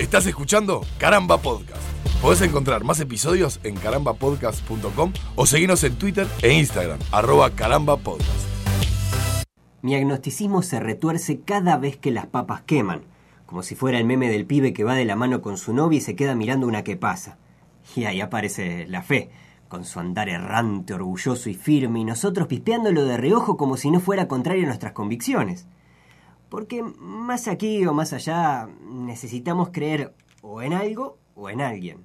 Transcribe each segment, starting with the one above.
Estás escuchando Caramba Podcast. Podés encontrar más episodios en carambapodcast.com o seguirnos en Twitter e Instagram, arroba carambapodcast. Mi agnosticismo se retuerce cada vez que las papas queman, como si fuera el meme del pibe que va de la mano con su novia y se queda mirando una que pasa. Y ahí aparece la fe, con su andar errante, orgulloso y firme, y nosotros pispeándolo de reojo como si no fuera contrario a nuestras convicciones. Porque más aquí o más allá necesitamos creer o en algo o en alguien.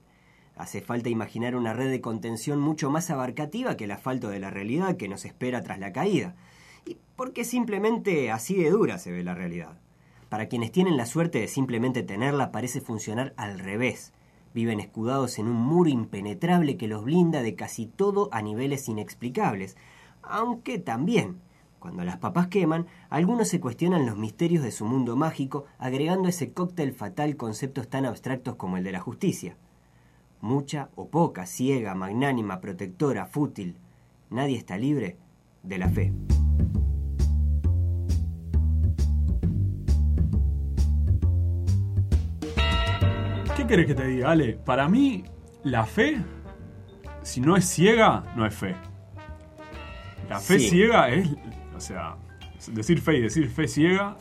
Hace falta imaginar una red de contención mucho más abarcativa que el asfalto de la realidad que nos espera tras la caída. Y porque simplemente así de dura se ve la realidad. Para quienes tienen la suerte de simplemente tenerla parece funcionar al revés. Viven escudados en un muro impenetrable que los blinda de casi todo a niveles inexplicables. Aunque también, cuando las papas queman, algunos se cuestionan los misterios de su mundo mágico, agregando ese cóctel fatal conceptos tan abstractos como el de la justicia. Mucha o poca, ciega, magnánima, protectora, fútil. Nadie está libre de la fe. ¿Qué querés que te diga, Ale? Para mí, la fe, si no es ciega, no es fe. La fe Sí. ciega es, o sea, decir fe y decir fe ciega,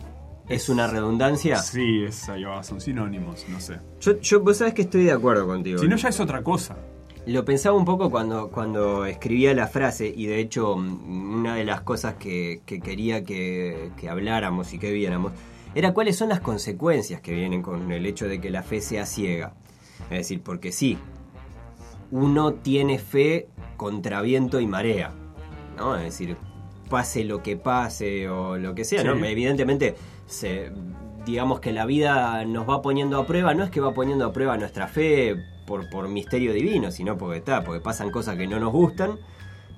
¿Es una redundancia? sí, es, ahí va, son sinónimos, no sé. Yo, yo, vos sabés que estoy de acuerdo contigo. Si no, ya es otra cosa. Lo pensaba un poco cuando, cuando escribía la frase y de hecho una de las cosas que, que quería que, que habláramos y que viéramos era cuáles son las consecuencias que vienen con el hecho de que la fe sea ciega. Es decir, porque sí, uno tiene fe contra viento y marea, ¿no? Es decir, pase lo que pase o lo que sea, ¿no? Evidentemente, se, digamos que la vida nos va poniendo a prueba, no es que va poniendo a prueba nuestra fe por, por misterio divino, sino porque está, porque pasan cosas que no nos gustan.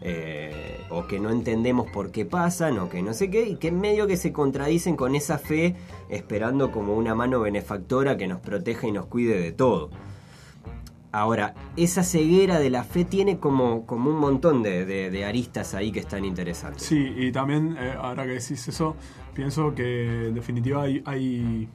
eh, o que no entendemos por qué pasan, o que no sé qué, y que medio que se contradicen con esa fe, esperando como una mano benefactora que nos proteja y nos cuide de todo. Ahora, esa ceguera de la fe tiene como, como un montón de, de- de aristas ahí que están interesantes. Sí, y también, eh, ahora que decís eso, pienso que en definitiva hay, hay-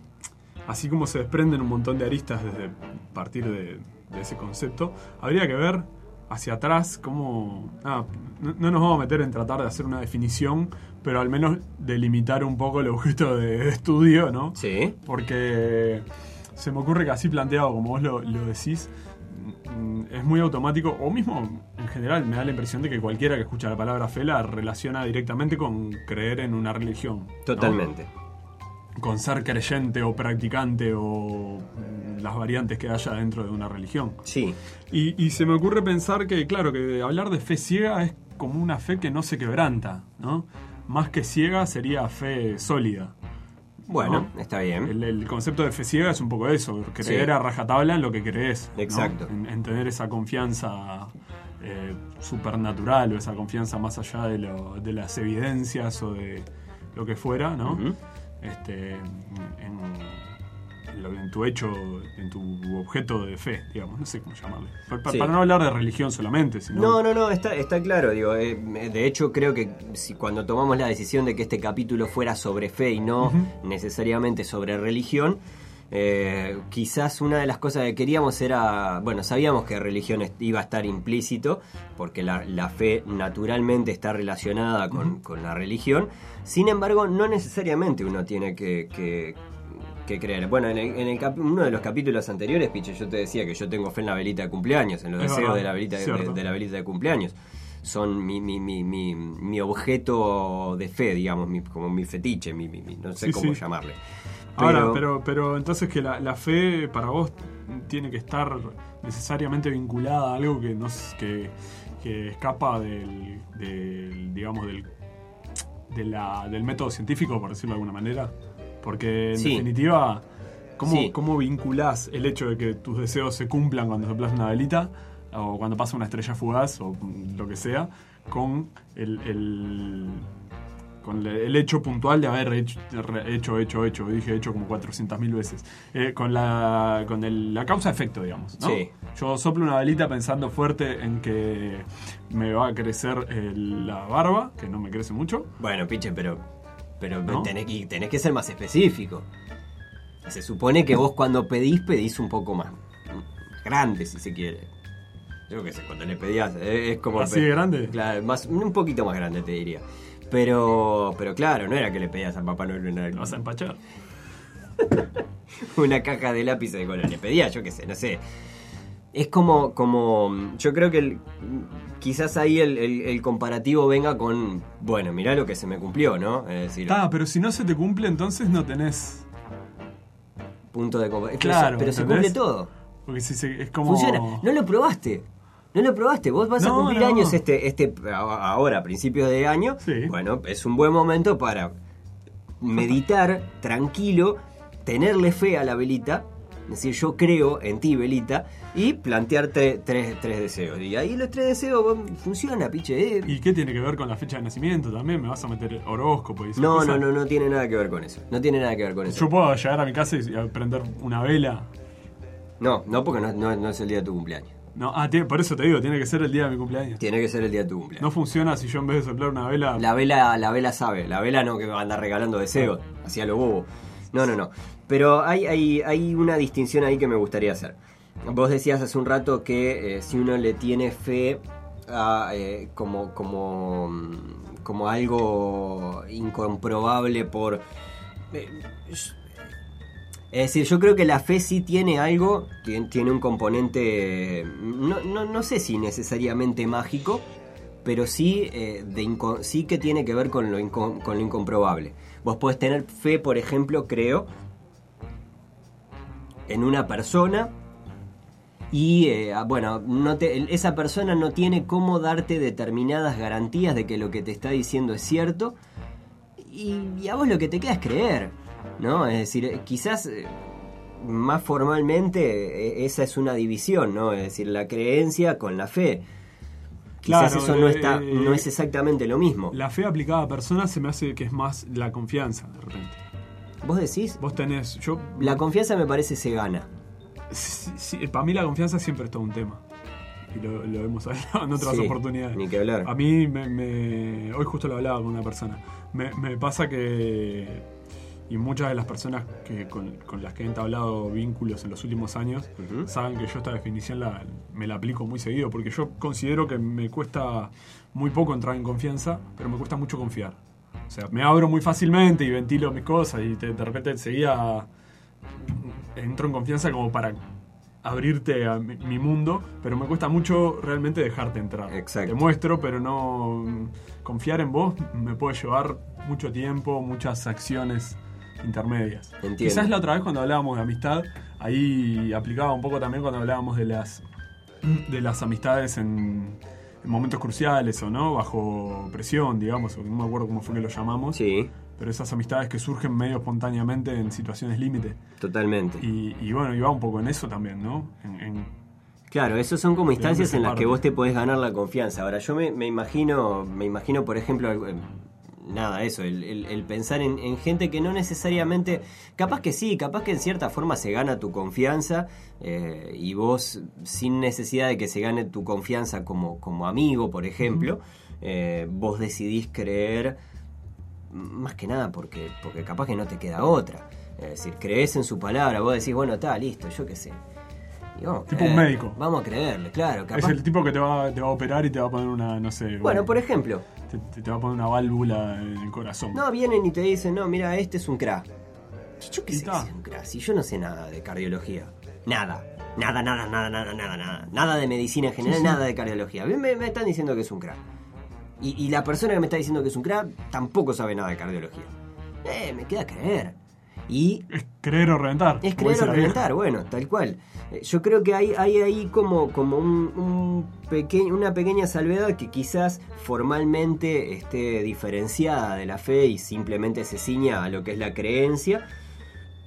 así como se desprenden un montón de aristas desde partir de, de ese concepto, habría que ver hacia atrás cómo... ah, no, no nos vamos a meter en tratar de hacer una definición, pero al menos delimitar un poco el objeto de, estudio, ¿no? Sí. Porque se me ocurre que así planteado, como vos lo, lo decís, es muy automático, o mismo en general me da la impresión de que cualquiera que escucha la palabra fe la relaciona directamente con creer en una religión. ¿no? Totalmente. Con ser creyente o practicante o mm, las variantes que haya dentro de una religión. Sí. Y, y se me ocurre pensar que, claro, que hablar de fe ciega es como una fe que no se quebranta, ¿no? Más que ciega sería fe sólida. Bueno, ¿no? está bien. El, el concepto de fe ciega es un poco eso, creer Sí. a rajatabla en lo que crees. ¿no? Exacto. En, en tener esa confianza eh, supernatural o esa confianza más allá de, lo- de las evidencias o de lo que fuera, ¿no? Este, en, en tu hecho, en tu objeto de fe, digamos, no sé cómo llamarle. Sí. Para no hablar de religión solamente, sino... No, no, no, está, está claro. Digo, eh, de hecho, creo que si cuando tomamos la decisión de que este capítulo fuera sobre fe y no necesariamente sobre religión, eh, quizás una de las cosas que queríamos era, bueno, sabíamos que religión iba a estar implícito, porque la, la fe naturalmente está relacionada con, con la religión, sin embargo, no necesariamente uno tiene que, que- que creer. Bueno, en, el- en el capi- uno de los capítulos anteriores, Piche, yo te decía que yo tengo fe en la velita de cumpleaños, en los Es deseos verdad, de la velita de, la velita de cumpleaños. Son mi, mi, mi, mi, mi objeto de fe, digamos, mi- como mi fetiche, mi, no sé Sí, cómo sí. llamarle. Ahora, pero, pero entonces que la, la fe para vos tiene que estar necesariamente vinculada a algo que no que, que escapa del, del, digamos del de la- del método científico por decirlo de alguna manera porque en Sí. definitiva ¿cómo, Sí. cómo vinculás el hecho de que tus deseos se cumplan cuando soplas una velita o cuando pasa una estrella fugaz o lo que sea con el, el- con el hecho puntual de haber hecho, hecho, hecho, hecho, dije hecho como 400.000 veces, Eh, con la, con el- la causa-efecto, digamos. ¿no? Sí. Yo soplo una velita pensando fuerte en que me va a crecer eh, la barba, que no me crece mucho. Bueno, Piche, pero, pero ¿No? tenés, que, tenés que ser más específico. Se supone que vos cuando pedís, pedís un poco más grande, si se quiere. Yo qué sé, cuando le pedías, eh, es como... ¿Así de grande? Claro, más, un poquito más grande te diría. Pero, pero claro, no era que le pedías a Papá Noel una, ¿Vas a empachar? una caja de lápices de color. Le pedía, yo qué sé, no sé. Es como, como yo creo que el- quizás ahí el, el- el comparativo venga con, bueno, mirá lo que se me cumplió, ¿no? Es decir, Está, pero si no se te cumple, entonces no tenés. punto de comparación. Claro, pero se cumple todo. Porque si se, es como. Funciona. No lo probaste. No lo probaste. Vos vas a cumplir no. años este, este ahora, a principios de año. Sí. Bueno, es un buen momento para meditar tranquilo, tenerle fe a la velita. Es decir, yo creo en ti, velita, y plantearte tres, tres deseos. Y ahí los tres deseos bueno, funciona, piche. eh. ¿Y qué tiene que ver con la fecha de nacimiento también? ¿Me vas a meter horóscopo y esas No, no, no, no tiene nada que ver con eso. No tiene nada que ver con eso. Yo puedo llegar a mi casa y y prender una vela. No, no, porque no, no- no es el día de tu cumpleaños. No, ah, tiene- por eso te digo, tiene que ser el día de mi cumpleaños. Tiene que ser el día de tu cumpleaños. No funciona si yo en vez de soplar una vela. La vela, la vela sabe, la vela no que va a andar regalando deseos, hacia lo bobo. No, no, no. Pero hay, hay, una distinción ahí que me gustaría hacer. Vos decías hace un rato que eh, si uno le tiene fe a, eh, como, como, mm, como algo incomprobable por... eh, es decir, yo creo que la fe sí tiene algo, tien- tiene un componente, no, no, no sé si necesariamente mágico, pero sí, de sí que tiene que ver con lo, con lo incomprobable. Vos podés tener fe, por ejemplo, creo, en una persona y, eh, ah, bueno, no te- esa persona no tiene cómo darte determinadas garantías de que lo que te está diciendo es cierto y, y a vos lo que te queda es creer, ¿no? Es decir, eh, quizás... eh, más formalmente, esa es una división, ¿no? Es decir, la creencia con la fe. Quizás Claro, eso no eh, está, no es exactamente lo mismo. La fe aplicada a personas se me hace que es más la confianza, de repente. Vos decís, Vos tenés. Yo. la confianza me parece se gana. Sí, sí, para mí la confianza siempre es todo un tema. Y lo, lo hemos hablado en otras Sí, oportunidades. ni que hablar. A mí, me, me- hoy justo lo hablaba con una persona. Me, me pasa que. Y muchas de las personas que, con, con las que he entablado vínculos en los últimos años Ujú. saben que yo esta definición la, me la aplico muy seguido. Porque yo considero que me cuesta muy poco entrar en confianza, pero me cuesta mucho confiar. O sea, me abro muy fácilmente y ventilo mis cosas y te- de repente enseguida entro en confianza como para abrirte a mi, mi mundo, pero me cuesta mucho realmente dejarte entrar. Exacto. Te muestro, pero no confiar en vos me puede llevar mucho tiempo, muchas acciones intermedias. Entiendo. Quizás la otra vez cuando hablábamos de amistad, ahí aplicaba un poco también cuando hablábamos de las de las amistades en, en momentos cruciales o no, bajo presión, digamos, no me acuerdo cómo fue que lo llamamos, Sí, pero esas amistades que surgen medio espontáneamente en situaciones límite. totalmente. Y, y bueno, y va un poco en eso también, ¿no? En, en- Claro, esos son como instancias en las que vos te podés ganar la confianza. Ahora, yo me, me imagino, me imagino, por ejemplo, eh, nada, eso, el, el- el pensar en, en gente que no necesariamente, capaz que sí, capaz que en cierta forma se gana tu confianza eh, y vos, sin necesidad de que se gane tu confianza como, como amigo, por ejemplo, eh, vos decidís creer más que nada porque, porque capaz que no te queda otra. Es decir, crees en su palabra, vos decís, bueno, está, listo, yo qué sé. Vamos Tipo un médico. Vamos a creerle, claro. es el tipo que te va, te va a operar y te va a poner una, no sé, bueno, por ejemplo, te, te- te va a poner una válvula en el corazón. no vienen y te dicen, no, mira, este es un crack. Yo qué sé es un crack, si yo no sé nada de cardiología. Nada. Nada, nada, nada, nada, nada, nada. Nada de medicina en general, Sí, sí. nada de cardiología. Me están diciendo que es un crack. Y, y la persona que me está diciendo que es un crack tampoco sabe nada de cardiología. Eh, me queda creer. Y Es creer o reventar. Es creer o reventar, bueno, tal cual. Eh, Yo creo que hay, hay ahí como, como un, un peque- una pequeña salvedad que quizás formalmente esté diferenciada de la fe y simplemente se ciña a lo que es la creencia,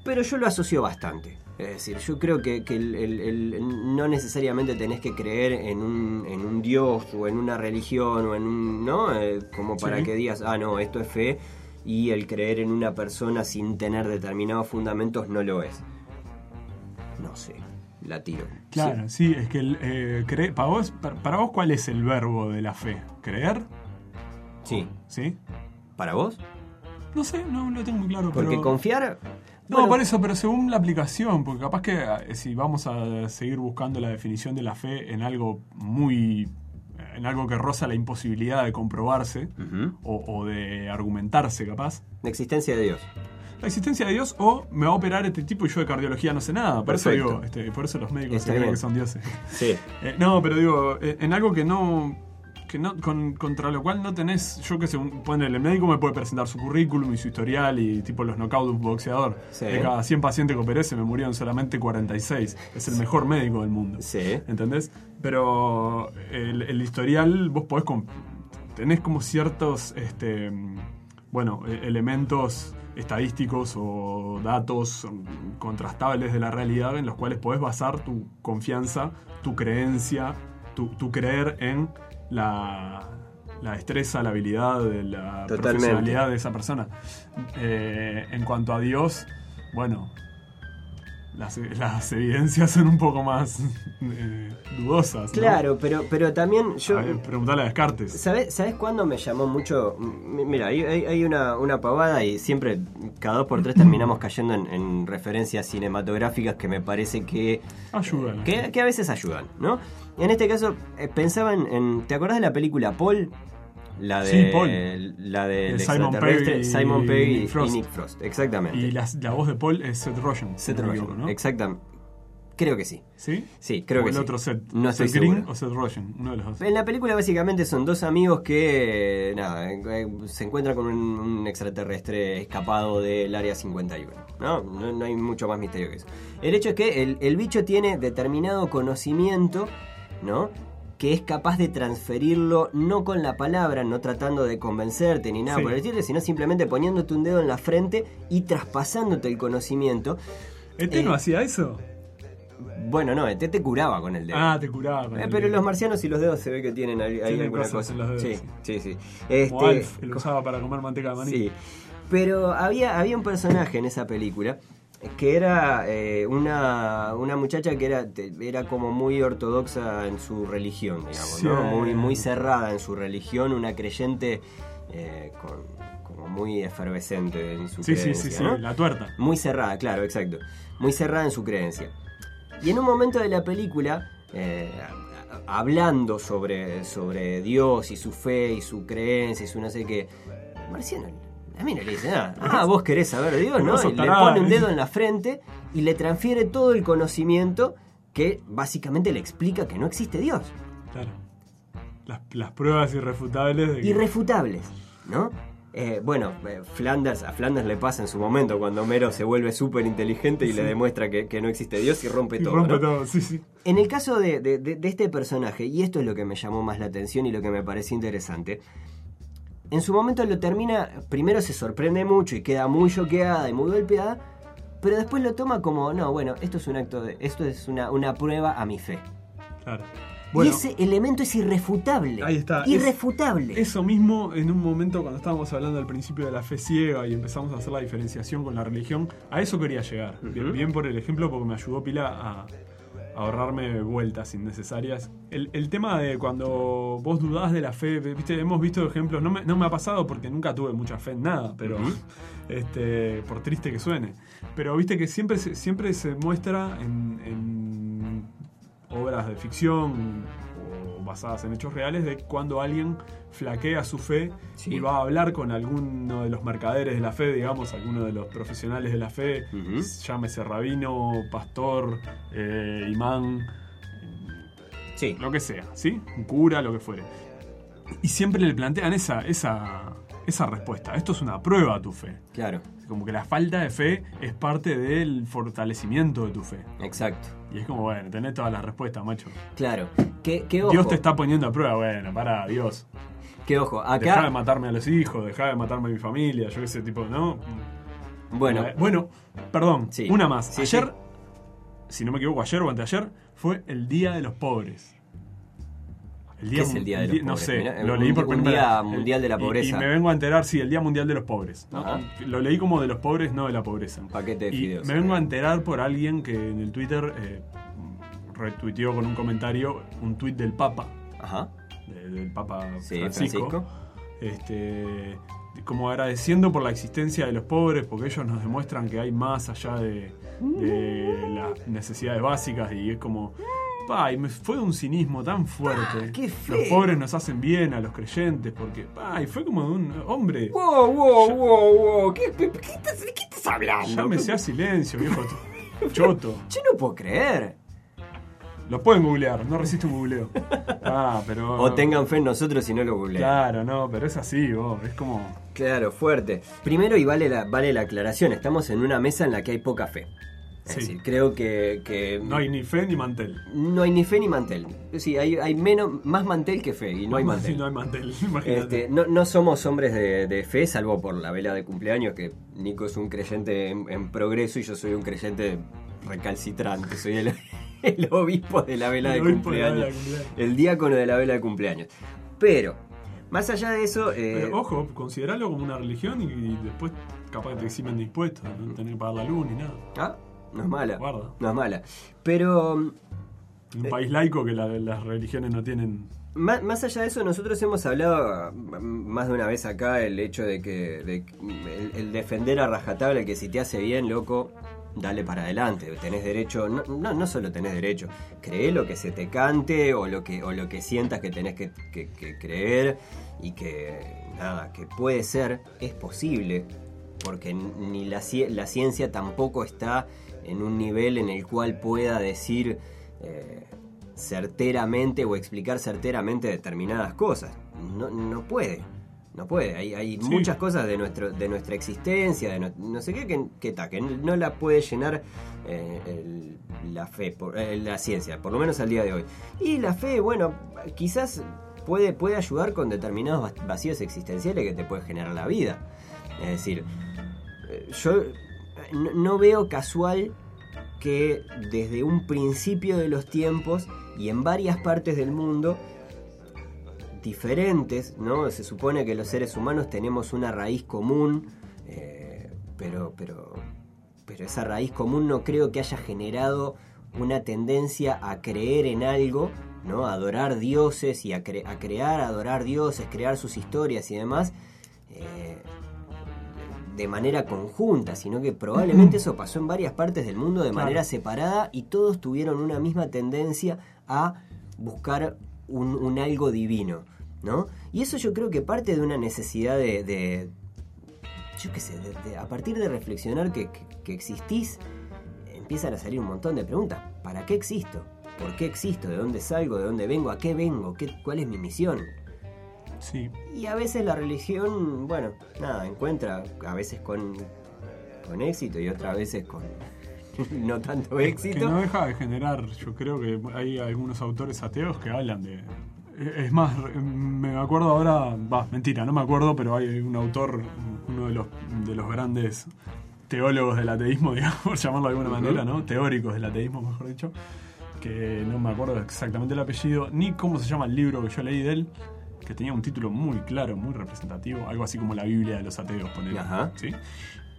pero yo lo asocio bastante. Es decir, yo creo que, que el- el- el- no necesariamente tenés que creer en un, en un dios o en una religión o en un... ¿no? Eh, como para Sí. que digas, ah, no, esto es fe y el creer en una persona sin tener determinados fundamentos no lo es. No sé, la tiro. Claro, sí, es que el, eh, cre- para, vos, para, para vos, ¿cuál es el verbo de la fe? ¿Creer? Sí. ¿Sí? ¿Para vos? No sé, no lo tengo muy claro. Porque pero... confiar, No, Bueno. por eso, pero según la aplicación, porque capaz que eh, si vamos a seguir buscando la definición de la fe en algo muy. En algo que roza la imposibilidad de comprobarse o, o de argumentarse, capaz. La existencia de Dios. La existencia de Dios o me va a operar este tipo y yo de cardiología no sé nada. Por eso digo, este, por eso los médicos Está se creen bien. que son dioses. Sí. Eh, no, pero digo, eh, en algo que no. Que no con- contra lo cual no tenés. Yo que sé, un- el médico me puede presentar su currículum y su historial y tipo los knockouts de un boxeador. Sí. De cada 100 pacientes que operé se me murieron solamente 46. Es el mejor médico del mundo. Sí. ¿Entendés? Pero el, el historial, vos podés. tenés como ciertos. Este, bueno, e- elementos estadísticos o datos contrastables de la realidad en los cuales podés basar tu confianza, tu creencia, tu, tu creer en la, la destreza, la habilidad, la Totalmente. profesionalidad de esa persona. Eh, en cuanto a Dios, bueno, las, las evidencias son un poco más eh, dudosas. ¿no? Claro, pero, pero también yo. A ver, preguntale a Descartes. ¿Sabes, ¿Sabes cuándo me llamó mucho? Mira, hay, hay- una, una pavada y siempre, cada dos por tres, terminamos cayendo en, en referencias cinematográficas que me parece que, Ayudan. que, que a veces ayudan, ¿no? En este caso, eh, pensaba en, en- ¿Te acordás de la película Paul? La de, Sí, Paul. La de Simon Pegg y Simon Pegg y, Nick Frost. y Nick Frost. Exactamente. Y la, la voz de Paul es Seth Rogen. Seth Rogen, ¿no? Exactamente. Creo que sí. ¿Sí? Sí, creo o que el sí. otro Seth. No estoy Seth Green seguro. o Seth Rogen, uno de los dos. En la película básicamente son dos amigos que nada, eh, se encuentran con un, un extraterrestre escapado del área 51. ¿no? No, no hay mucho más misterio que eso. El hecho es que el, el bicho tiene determinado conocimiento, ¿no? Que es capaz de transferirlo no con la palabra, no tratando de convencerte ni nada Sí. por el estilo, sino simplemente poniéndote un dedo en la frente y traspasándote el conocimiento. ¿ET Eh, no hacía eso? Bueno, no, te, te curaba con el dedo. Ah, te curaba. con Eh, el pero dedo. los marcianos y los dedos se ve que tienen ahí, Tienen alguna cosa. en los dedos, sí, sí, sí. Este, Como Alf, que lo usaba para comer manteca de maní. sí. Pero había, había un personaje en esa película que era eh, una, una muchacha que era, era como muy ortodoxa en su religión, digamos, ¿no? Sí. Muy, muy cerrada en su religión, una creyente eh, con, como muy efervescente en su Sí, sí, creencia, sí, sí, ¿no? la tuerta. Muy cerrada, claro, exacto. Muy cerrada en su creencia. Y en un momento de la película, eh, hablando sobre, sobre Dios y su fe y su creencia y su no sé qué, Marciano a mí no le dice nada. Ah, vos querés saber de Dios, ¿no? Y le pone un dedo en la frente y le transfiere todo el conocimiento que básicamente le explica que no existe Dios. Claro. Las, las pruebas irrefutables de que. irrefutables, ¿no? Eh, bueno, eh, Flanders, a Flanders le pasa en su momento cuando Homero se vuelve súper inteligente y le demuestra que, que no existe Dios y rompe y todo. rompe ¿no? todo, sí, sí. En el caso de, de- de- de este personaje, y esto es lo que me llamó más la atención y lo que me pareció interesante, en su momento lo termina, primero se sorprende mucho y queda muy choqueada y muy golpeada, pero después lo toma como, no, bueno, esto es un acto de, esto es una, una prueba a mi fe. Claro. y ese elemento es irrefutable. Ahí está. Es- Irrefutable. Eso mismo en un momento cuando estábamos hablando al principio de la fe ciega y empezamos a hacer la diferenciación con la religión, a eso quería llegar. bien, bien por el ejemplo porque me ayudó Pila a ahorrarme vueltas innecesarias. El, el tema de cuando vos dudás de la fe, viste, hemos visto ejemplos, no me, no me ha pasado porque nunca tuve mucha fe en nada, pero este, por triste que suene. Pero viste que siempre se, siempre se muestra en, en obras de ficción basadas en hechos reales de cuando alguien flaquea su fe Sí. y va a hablar con alguno de los mercaderes de la fe, digamos, alguno de los profesionales de la fe, Ujú. llámese rabino, pastor, eh, imán, Sí. lo que sea, ¿sí? Un cura, lo que fuere. Y siempre le plantean esa, esa, esa respuesta. Esto es una prueba a tu fe. Claro, Como que la falta de fe es parte del fortalecimiento de tu fe. exacto. Y es como, bueno, tenés todas las respuestas, macho. Claro. Ojo, Dios te está poniendo a prueba, bueno, para, Dios. que ojo, Dejá de acá, matarme a los hijos, dejá de matarme a mi familia, yo qué sé, tipo, ¿no? bueno, Eh, bueno, perdón, Sí. una más. Sí, ayer, sí. si no me equivoco, ayer o anteayer, fue el Día de los Pobres. El ¿Qué es el Día de los No Pobres? sé, Mirá, lo un- leí por un primera Día. Mundial de la Pobreza. Y, me vengo a enterar, sí, el Día Mundial de los Pobres. Lo leí como de los pobres, no de la pobreza. un paquete de Y fideos. me vengo a enterar por alguien que en el Twitter eh, retuiteó con un comentario un tuit del Papa, Ajá. de- del Papa Sí, Francisco, Francisco. Este, como agradeciendo por la existencia de los pobres, porque ellos nos demuestran que hay más allá de, de las necesidades básicas y es como... Pa, y me fue un cinismo tan fuerte. Ah, qué feo. los pobres nos hacen bien a los creyentes, porque... Pa, y fue como de un hombre... Wow, wow, wow, wow. ¿Qué, qué, qué estás, ¿De qué estás hablando? Llámese a silencio, viejo choto. Yo no puedo creer. Lo pueden googlear, no resisto un googleo. Ah, pero. O tengan fe en nosotros si no lo googlean. Claro, no, pero es así, vos. Es como. Claro, fuerte. Primero, y vale la, vale la aclaración, estamos en una mesa en la que hay poca fe. Es Sí. decir, creo que, que No hay ni fe ni mantel. no hay ni fe ni mantel. Sí, hay, hay menos, más mantel que fe y no hay mantel. No hay mantel. Este, no, no somos hombres de, de fe, salvo por la vela de cumpleaños, que Nico es un creyente en, en progreso y yo soy un creyente recalcitrante. Soy el, el obispo de la vela de la cumpleaños. vela de cumpleaños. El diácono de la vela de cumpleaños. Pero, más allá de eso... eh, Pero, ojo, consideralo como una religión y, y después capaz que te eximen de impuestos, no tener que pagar la luz ni nada. ah, no es mala. Guarda. No es mala. Pero... Un país laico que la- las religiones no tienen. Má- Más allá de eso, nosotros hemos hablado mm, más de una vez acá el hecho de que de- el, el defender a rajatabla que si te hace bien, loco, dale para adelante. Tenés derecho, no, no, no solo tenés derecho, cree lo que se te cante o lo que, o lo que sientas que tenés que, que- que creer y que nada, que puede ser, es posible, porque ni la, la ciencia tampoco está en un nivel en el cual pueda decir eh, certeramente o explicar certeramente determinadas cosas. No, no puede. No puede. Hay, hay Sí. muchas cosas de, nuestro, de nuestra existencia, de no, no sé qué, que, que, ta, que no la puede llenar eh, el- la fe, por- eh, la ciencia, por lo menos al día de hoy. Y la fe, bueno, quizás puede, puede ayudar con determinados va- vacíos existenciales que te puede generar la vida. Es decir, yo no, veo casual que desde un principio de los tiempos y en varias partes del mundo diferentes, ¿no? Se supone que los seres humanos tenemos una raíz común, eh, pero, pero, pero esa raíz común no creo que haya generado una tendencia a creer en algo, ¿no? A adorar dioses y a, cre- a crear, adorar dioses, crear sus historias y demás. eh, de manera conjunta, sino que probablemente eso pasó en varias partes del mundo de Claro. manera separada y todos tuvieron una misma tendencia a buscar un, un algo divino, ¿no? Y eso yo creo que parte de una necesidad de, de- yo qué sé, de- de- a partir de reflexionar que, que- que existís, empiezan a salir un montón de preguntas. ¿Para qué existo? ¿Por qué existo? ¿De dónde salgo? ¿De dónde vengo? ¿A qué vengo? ¿Qué, ¿Cuál es mi misión? Sí. Y a veces la religión, bueno, nada, encuentra, a veces con, con éxito y otras veces con no tanto Que éxito. no deja de generar, yo creo que hay algunos autores ateos que hablan de... Es más, me acuerdo ahora, va, mentira, no me acuerdo, pero hay un autor, uno de los, de los grandes teólogos del ateísmo, digamos, por llamarlo de alguna manera, ¿no? Teóricos del ateísmo, mejor dicho, que no me acuerdo exactamente el apellido, ni cómo se llama el libro que yo leí de él, que tenía un título muy claro, muy representativo, algo así como la Biblia de los ateos, ponele, Ajá. ¿sí?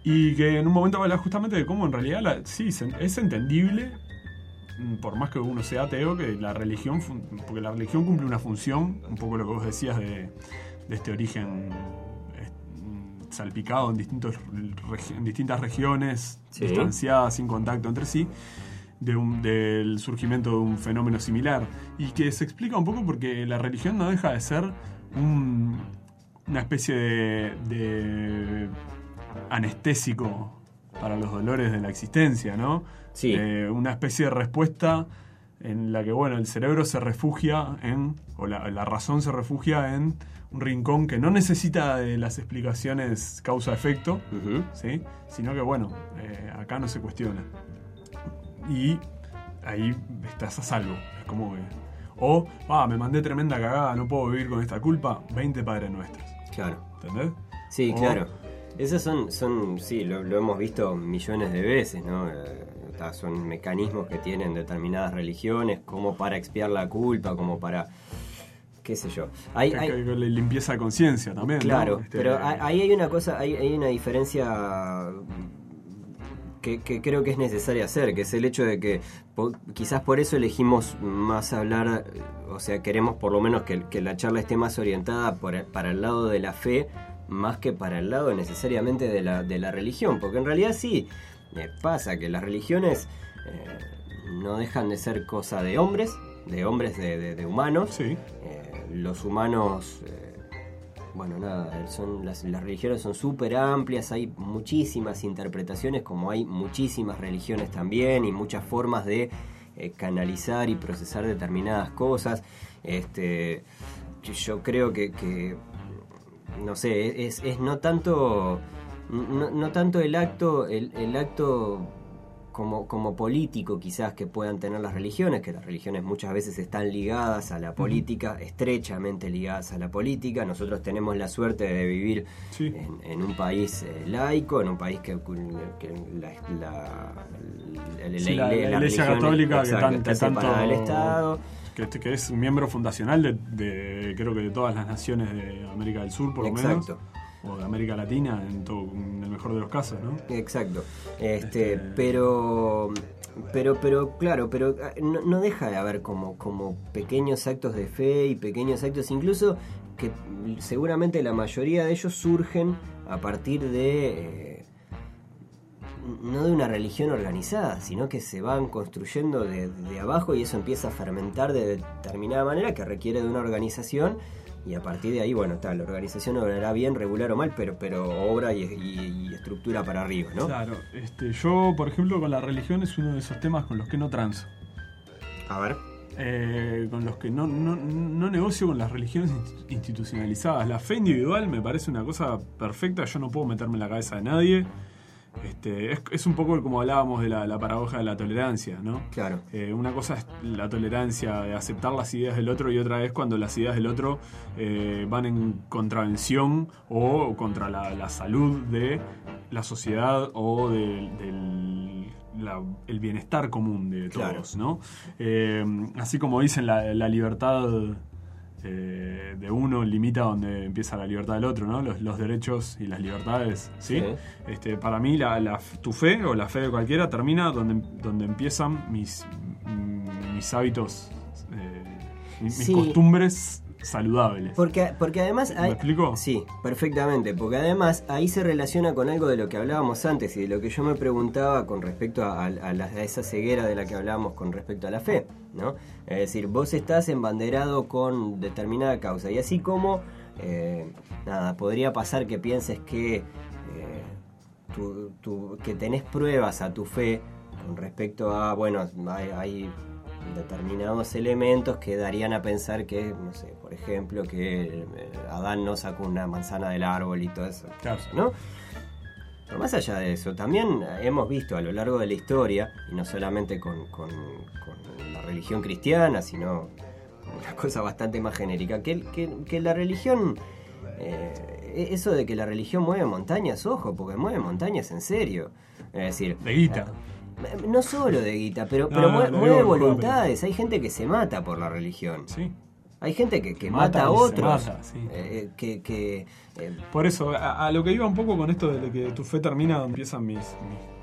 Y que en un momento habla justamente de cómo en realidad la- sí, es entendible, mm, por más que uno sea ateo, que la religión, porque la religión cumple una función, un poco lo que vos decías de, de este origen eh, salpicado en, distintos, en distintas regiones, Sí. distanciadas, sin contacto entre sí, de un- del surgimiento de un fenómeno similar. Y que se explica un poco porque la religión no deja de ser un- una especie de, de anestésico para los dolores de la existencia, ¿no? Sí. Eh, una especie de respuesta en la que, bueno, el cerebro se refugia en, o la, la razón se refugia en un rincón que no necesita de las explicaciones causa-efecto. ¿sí? Sino que, bueno, eh, acá no se cuestiona. Y ahí estás a salvo. Es como que... O, ah, me mandé tremenda cagada, no puedo vivir con esta culpa, 20 padres nuestros. Claro. ¿Entendés? Sí, O- claro. Esos son, son sí, lo, lo hemos visto millones de veces, ¿no? Eh, son mecanismos que tienen determinadas religiones, como para expiar la culpa, como para, qué sé yo. Hay, Que- hay- limpieza de conciencia también. ¿no? Claro, Este, pero ahí hay una cosa, hay, hay una diferencia que, que creo que es necesaria hacer, que es el hecho de que po- quizás por eso elegimos más hablar, eh, o sea, queremos por lo menos que, que la charla esté más orientada por- para el lado de la fe, más que para el lado necesariamente de la, de la religión, porque en realidad sí, eh, pasa que las religiones eh, no dejan de ser cosa de hombres, de hombres, de, humanos. Sí. Eh, los humanos, bueno, nada, son, las, religiones son súper amplias, hay muchísimas interpretaciones, como hay muchísimas religiones también, y muchas formas de canalizar y procesar determinadas cosas. Este, yo creo que no sé, es, no tanto no, tanto el acto el acto como, como, político quizás que puedan tener las religiones, que las religiones muchas veces están ligadas a la política, estrechamente ligadas a la política. Nosotros tenemos la suerte de vivir en, un país eh, laico, en un país que, la, Iglesia Católica que, está tanto, del Estado que, que es miembro fundacional de, creo que de todas las naciones de América del Sur, por lo menos. O de América Latina, en, todo, en el mejor de los casos, ¿no? Exacto. Este, este, pero pero pero claro pero ah, no, deja de haber como como pequeños actos de fe y pequeños actos incluso que seguramente la mayoría de ellos surgen a partir de eh, no de una religión organizada, sino que se van construyendo de, abajo y eso empieza a fermentar de determinada manera que requiere de una organización y a partir de ahí, bueno, está, la organización obrará bien, regular o mal, pero, pero obra y, estructura para arriba, ¿no? Claro, este, yo, por ejemplo, con la religión es uno de esos temas con los que no transo. A ver. Eh, con los que no, no, no, negocio con las religiones institucionalizadas. La fe individual me parece una cosa perfecta, yo no puedo meterme en la cabeza de nadie. Este, es, un poco como hablábamos de la, paradoja de la tolerancia, ¿no? Claro. Eh, una cosa es la tolerancia de aceptar las ideas del otro y otra es cuando las ideas del otro eh, van en contravención o contra la, salud de la sociedad o del, el bienestar común de todos, ¿no? Eh, así como dicen la, la libertad eh, de uno limita donde empieza la libertad del otro, ¿no? Los, derechos y las libertades, ¿sí? Este, para mí la, tu fe o la fe de cualquiera termina donde, donde empiezan mis, mis hábitos, eh, mis costumbres saludables. Porque, porque además... ¿Me explico? Sí, perfectamente. Porque además ahí se relaciona con algo de lo que hablábamos antes y de lo que yo me preguntaba con respecto a, esa ceguera de la que hablábamos con respecto a la fe. ¿no? Es decir, vos estás embanderado con determinada causa. Y así como, eh, nada, podría pasar que pienses que, eh, que tenés pruebas a tu fe con respecto a, bueno, hay determinados elementos que darían a pensar que, no sé, por ejemplo, que eh, Adán no sacó una manzana del árbol y todo eso, ¿no? Pero más allá de eso, también hemos visto a lo largo de la historia, y no solamente con, la religión cristiana, sino una cosa bastante más genérica, que, que, la religión, eh, eso de que la religión mueve montañas, ojo, porque mueve montañas en serio. Es decir, de guita. No solo de guita, pero, pero mueve, voluntades. Hay gente que se mata por la religión. Sí. Hay gente que, que mata, a otros. Eh, que, que eh, Por eso, a, lo que iba un poco con esto de que tu fe termina donde empiezan mis mis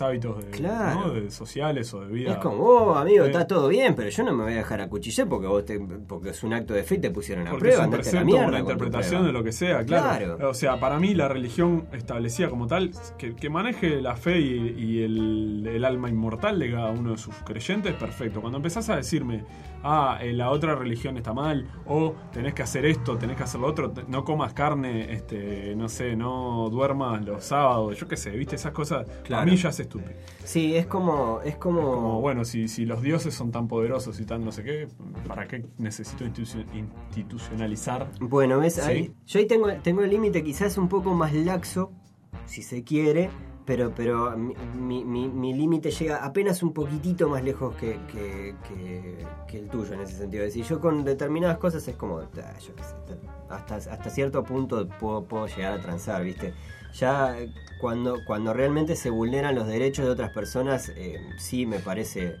hábitos de, sociales o de vida. Es como, oh, amigo, está todo bien, pero yo no me voy a dejar acuchillar porque vos porque es un acto de fe y te pusieron a porque prueba. Es un precepto, una interpretación de lo que sea, claro. O sea, para mí la religión establecida como tal, que, que maneje la fe y, el, el, alma inmortal de cada uno de sus creyentes, perfecto. Cuando empezás a decirme, ah, eh, la otra religión está mal, o tenés que hacer esto, tenés que hacer lo otro, no comas carne, este, no sé, no duermas los sábados, yo qué sé, viste, esas cosas, a mí ya estúpido. Sí, es como. Es como... bueno, si, si los dioses son tan poderosos y tan no sé qué, ¿para qué necesito institucionalizar? Bueno, ves, yo ahí tengo, tengo el límite quizás un poco más laxo, si se quiere, pero, pero mi, mi, límite llega apenas un poquitito más lejos que, el tuyo en ese sentido. Es decir, yo con determinadas cosas es como, hasta, hasta cierto punto puedo, puedo llegar a transar, ¿viste? ya cuando, cuando realmente se vulneran los derechos de otras personas, eh, sí me parece,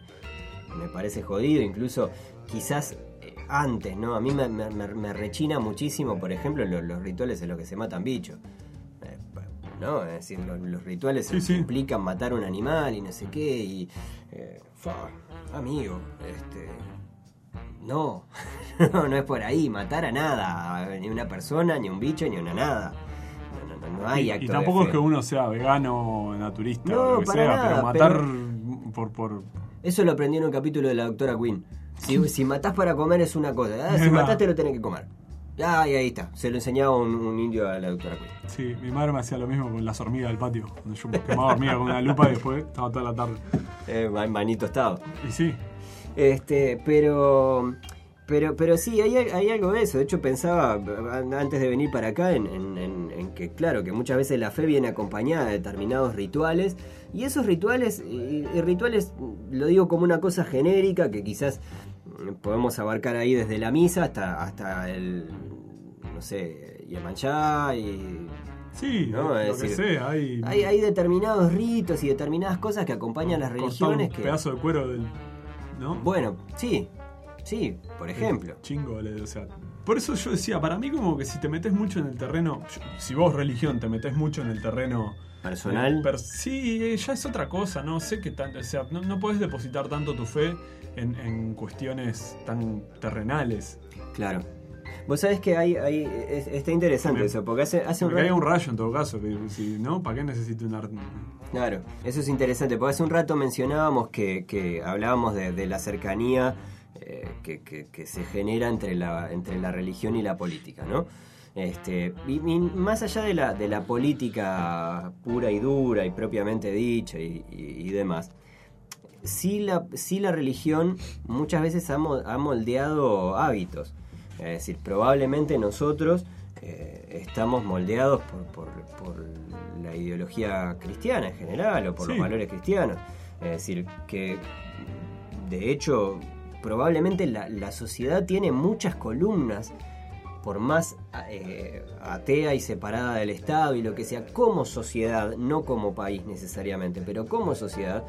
me parece jodido, incluso quizás eh, antes, ¿no? A mí me, rechina muchísimo, por ejemplo, los, rituales en los que se matan bichos. Eh, ¿no? Es decir, los, rituales implican matar un animal y no sé qué, y. amigo, este. No, no, no es por ahí, matar a nada, ni una persona, ni un bicho, ni una nada. No, no hay y, acto y de tampoco fe. es que uno sea vegano, naturista No, o lo que para sea, nada, pero matar pero- por, por Eso lo aprendí en un capítulo de la doctora Quinn. Si, si matás para comer es una cosa, ah, si mataste lo tenés que comer. Ah, y ahí está. Se lo enseñaba un, un indio a la doctora Quinn. Sí, mi madre me hacía lo mismo con las hormigas del patio. Donde yo quemaba hormigas con una lupa y después estaba toda la tarde. Eh, ma- manito estado. Y sí, Este, pero. Pero, pero sí, hay, hay algo de eso. De hecho, pensaba antes de venir para acá en, en- que, claro, que muchas veces la fe viene acompañada de determinados rituales. Y esos rituales, y, y rituales, lo digo como una cosa genérica que quizás podemos abarcar ahí desde la misa hasta, hasta el, no sé, Yemanjá y sí, No, lo es que decir, sea. Hay, hay, hay determinados ritos y determinadas cosas que acompañan las religiones un que... pedazo de cuero del. ¿No? Bueno, sí, sí, por ejemplo. Chingo, o sea. Por eso yo decía, para mí como que si te metes mucho en el terreno, si vos religión te metes mucho en el terreno Personal. eh, per- sí, eh, ya es otra cosa, no sé qué tanto, o sea, no, no puedes depositar tanto tu fe en, en cuestiones tan terrenales. Claro. Vos sabés que hay, hay es- está interesante Me- eso, porque hace, hace un rato... un rayo en todo caso, si no, ¿para qué necesito un art- Claro, eso es interesante, porque hace un rato mencionábamos que, que hablábamos de, de la cercanía eh, que, que- que se genera entre la, entre la religión y la política, ¿no? Este, y, y más allá de la, de la política pura y dura y propiamente dicha y, y- y demás, sí la, sí la religión muchas veces ha, mo- ha moldeado hábitos. Es decir, probablemente nosotros eh, estamos moldeados por, por- por la ideología cristiana en general o por los valores cristianos. Es decir, que de hecho probablemente la, la sociedad tiene muchas columnas por más eh, atea y separada del Estado y lo que sea, como sociedad, no como país necesariamente, pero como sociedad.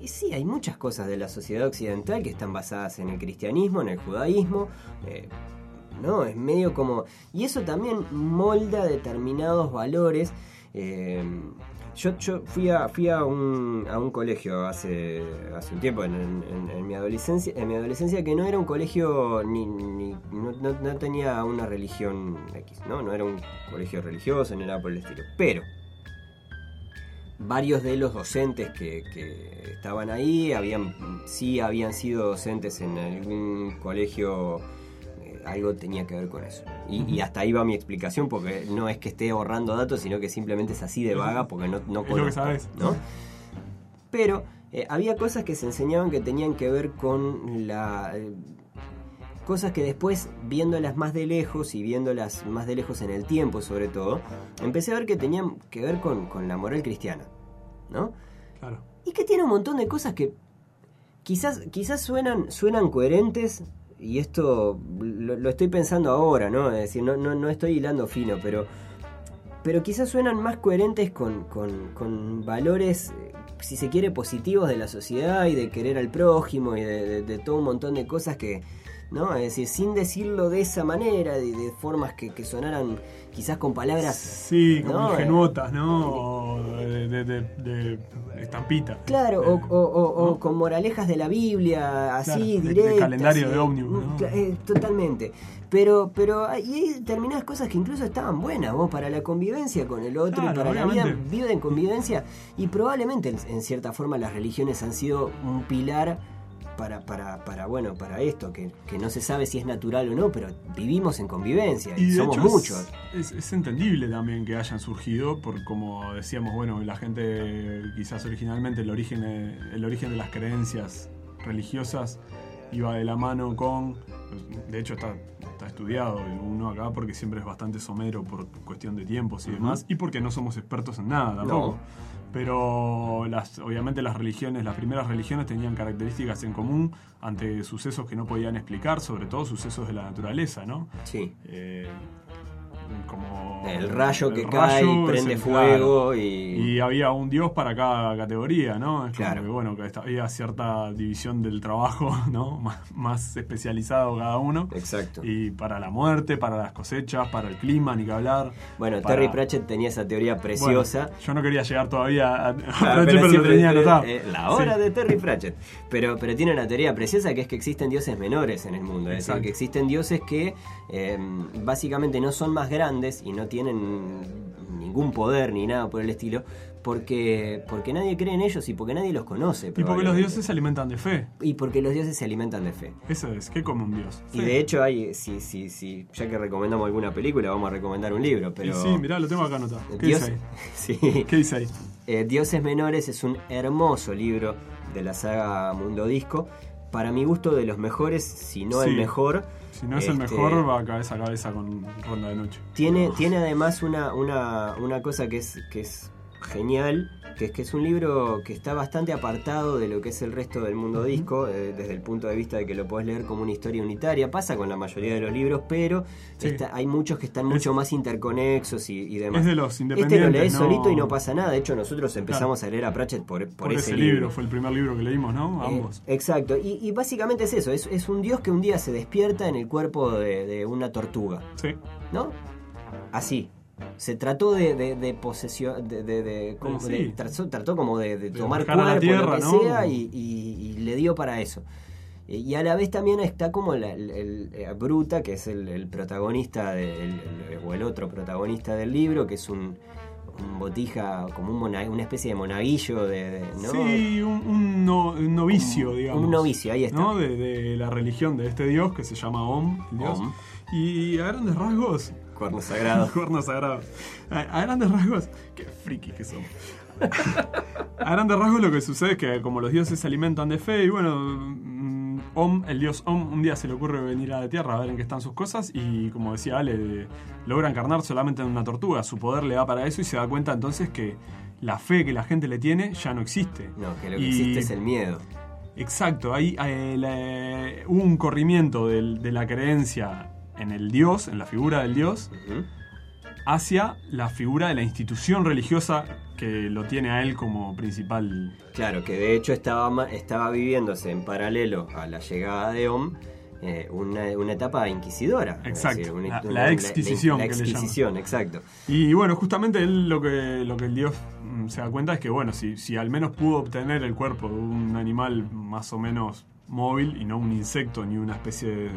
Y sí, hay muchas cosas de la sociedad occidental que están basadas en el cristianismo, en el judaísmo, eh, ¿no? Es medio como... Y eso también molda determinados valores. eh, yo, yo fui a, fui a, un, a un colegio hace, hace un tiempo, en, mi adolescencia, en mi adolescencia, que no era un colegio ni, ni- no, no- no tenía una religión X, ¿no? No era un colegio religioso ni nada por el estilo. Pero varios de los docentes que, que estaban ahí habían sí habían sido docentes en algún colegio eh, algo tenía que ver con eso y, y hasta ahí va mi explicación porque no es que esté ahorrando datos sino que simplemente es así de vaga porque no, no Es lo que sabes. ¿no? pero eh, había cosas que se enseñaban que tenían que ver con la eh, cosas que después viéndolas más de lejos y viéndolas más de lejos en el tiempo sobre todo empecé a ver que tenían que ver con, con la moral cristiana ¿no? Claro. Y que tiene un montón de cosas que quizás, quizás suenan, suenan coherentes, y esto lo, estoy pensando ahora, ¿no? Es decir, no, no, no estoy hilando fino, pero, pero quizás suenan más coherentes con, con- con valores, si se quiere, positivos de la sociedad y de querer al prójimo y de todo un montón de cosas que, ¿no? Es decir, sin decirlo de esa manera, de, de formas que, que sonaran quizás con palabras Sí, como No, eh. ingenuotas, ¿no? O de, de- de- de estampita. Claro, Eh, o, con moralejas de la Biblia, así, Claro, de- de directas. calendario de eh, ómnibus, ¿no? eh, totalmente. Pero, pero hay, determinadas cosas que incluso estaban buenas, vos, para la convivencia con el otro y para la vida, vida en convivencia. Y probablemente, en, en cierta forma, las religiones han sido un pilar para, para, para bueno, para esto, que, que no se sabe si es natural o no, pero vivimos en convivencia y, somos hecho muchos. Es, es entendible también que hayan surgido, por como decíamos, bueno, la gente quizás originalmente el origen, de- el origen de las creencias religiosas iba de la mano con, de hecho está, está estudiado uno acá porque siempre es bastante somero por cuestión de tiempos y demás, y porque no somos expertos en nada tampoco. No. Pero las, obviamente las religiones, las primeras religiones tenían características en común ante sucesos que no podían explicar, sobre todo sucesos de la naturaleza, ¿no? Sí. Eh, como El rayo el que rayo cae, es prende fuego claro. y... Y había un dios para cada categoría, ¿no? Es como Claro. que, bueno, que había cierta división del trabajo, ¿no? Más, más especializado cada uno. Exacto. Y para la muerte, para las cosechas, para el clima, ni que hablar. Bueno, para- Terry Pratchett tenía esa teoría preciosa. Bueno, yo no quería llegar todavía a, Pratchett, pero pero lo tenía anotado. eh, la Sí. de Terry Pratchett. Pero, pero tiene una teoría preciosa que es que existen dioses menores en el mundo. Es decir, que existen dioses que eh, básicamente no son más grandes y no tienen ningún poder ni nada por el estilo, porque, porque nadie cree en ellos y porque nadie los conoce. Y porque los dioses se alimentan de fe. Y porque los dioses se alimentan de fe. Eso es, ¿qué come un dios? Y de hecho hay, si, si, si, ya que recomendamos alguna película, vamos a recomendar un libro, pero... sí, mirá, lo tengo acá anotado. ¿Qué Dios- dice ahí? sí. ¿Qué dice ahí? Eh, Dioses Menores es un hermoso libro de la saga Mundo Disco. Para mi gusto, de los mejores, si no Sí. el mejor. Si no es el Este, mejor, va cabeza a cabeza con Ronda de Noche. Tiene, tiene además una, una, una cosa que es, que es genial, que es que es un libro que está bastante apartado de lo que es el resto del mundo disco, eh, desde el punto de vista de que lo podés leer como una historia unitaria. Pasa con la mayoría de los libros, pero Sí. está- hay muchos que están mucho más interconexos y, y demás. Es de los Este independientes. lo lees no- solito y no pasa nada. De hecho, nosotros empezamos a leer a Pratchett por, por Por, ese, ese libro. fue el primer libro que leímos, ¿no? Eh, Ambos. exacto, y, y básicamente es eso, es, es un dios que un día se despierta en el cuerpo de, de una tortuga, Sí. ¿no? Así. Se trató de, de, de posesión, de, como- Sí. trató, trató como de, tomar la cuerpo, tierra, lo que ¿no? sea, y, y- y le dio para eso. Eh, Y a la vez también está como la- el, el- eh, Bruta, que es el, el protagonista, el- o el otro protagonista del libro, que es un, un botija, como un mona- una especie de monaguillo, de, de- ¿no? Sí, un, un no- un novicio, Un- digamos. un novicio, ahí está. ¿no? De, de la religión de este dios que se llama Om, el dios. Om. Y a grandes rasgos. Cuerno sagrado. Cuernos sagrados. A, a grandes rasgos. Qué friki que somos. A grandes rasgos lo que sucede es que como los dioses se alimentan de fe y bueno, mm, Om, el dios Om, un día se le ocurre venir a la Tierra a ver en qué están sus cosas y como decía Ale, logra encarnar solamente en una tortuga. Su poder le da para eso y se da cuenta entonces que la fe que la gente le tiene ya no existe. No, que lo que Y- existe es el miedo. Exacto, ahí eh, la- hubo un corrimiento de la creencia en el dios, en la figura del dios, hacia la figura de la institución religiosa que lo tiene a él como principal. Claro, que de hecho estaba, estaba viviéndose en paralelo a la llegada de Om eh, una, una etapa inquisidora. Exacto, una- la- una- la exquisición La, que le llaman. exquisición, exacto. Y bueno, justamente él lo que, lo que el dios mm, se da cuenta es que, bueno, si, si al menos pudo obtener el cuerpo de un animal más o menos móvil y no un insecto ni una especie de,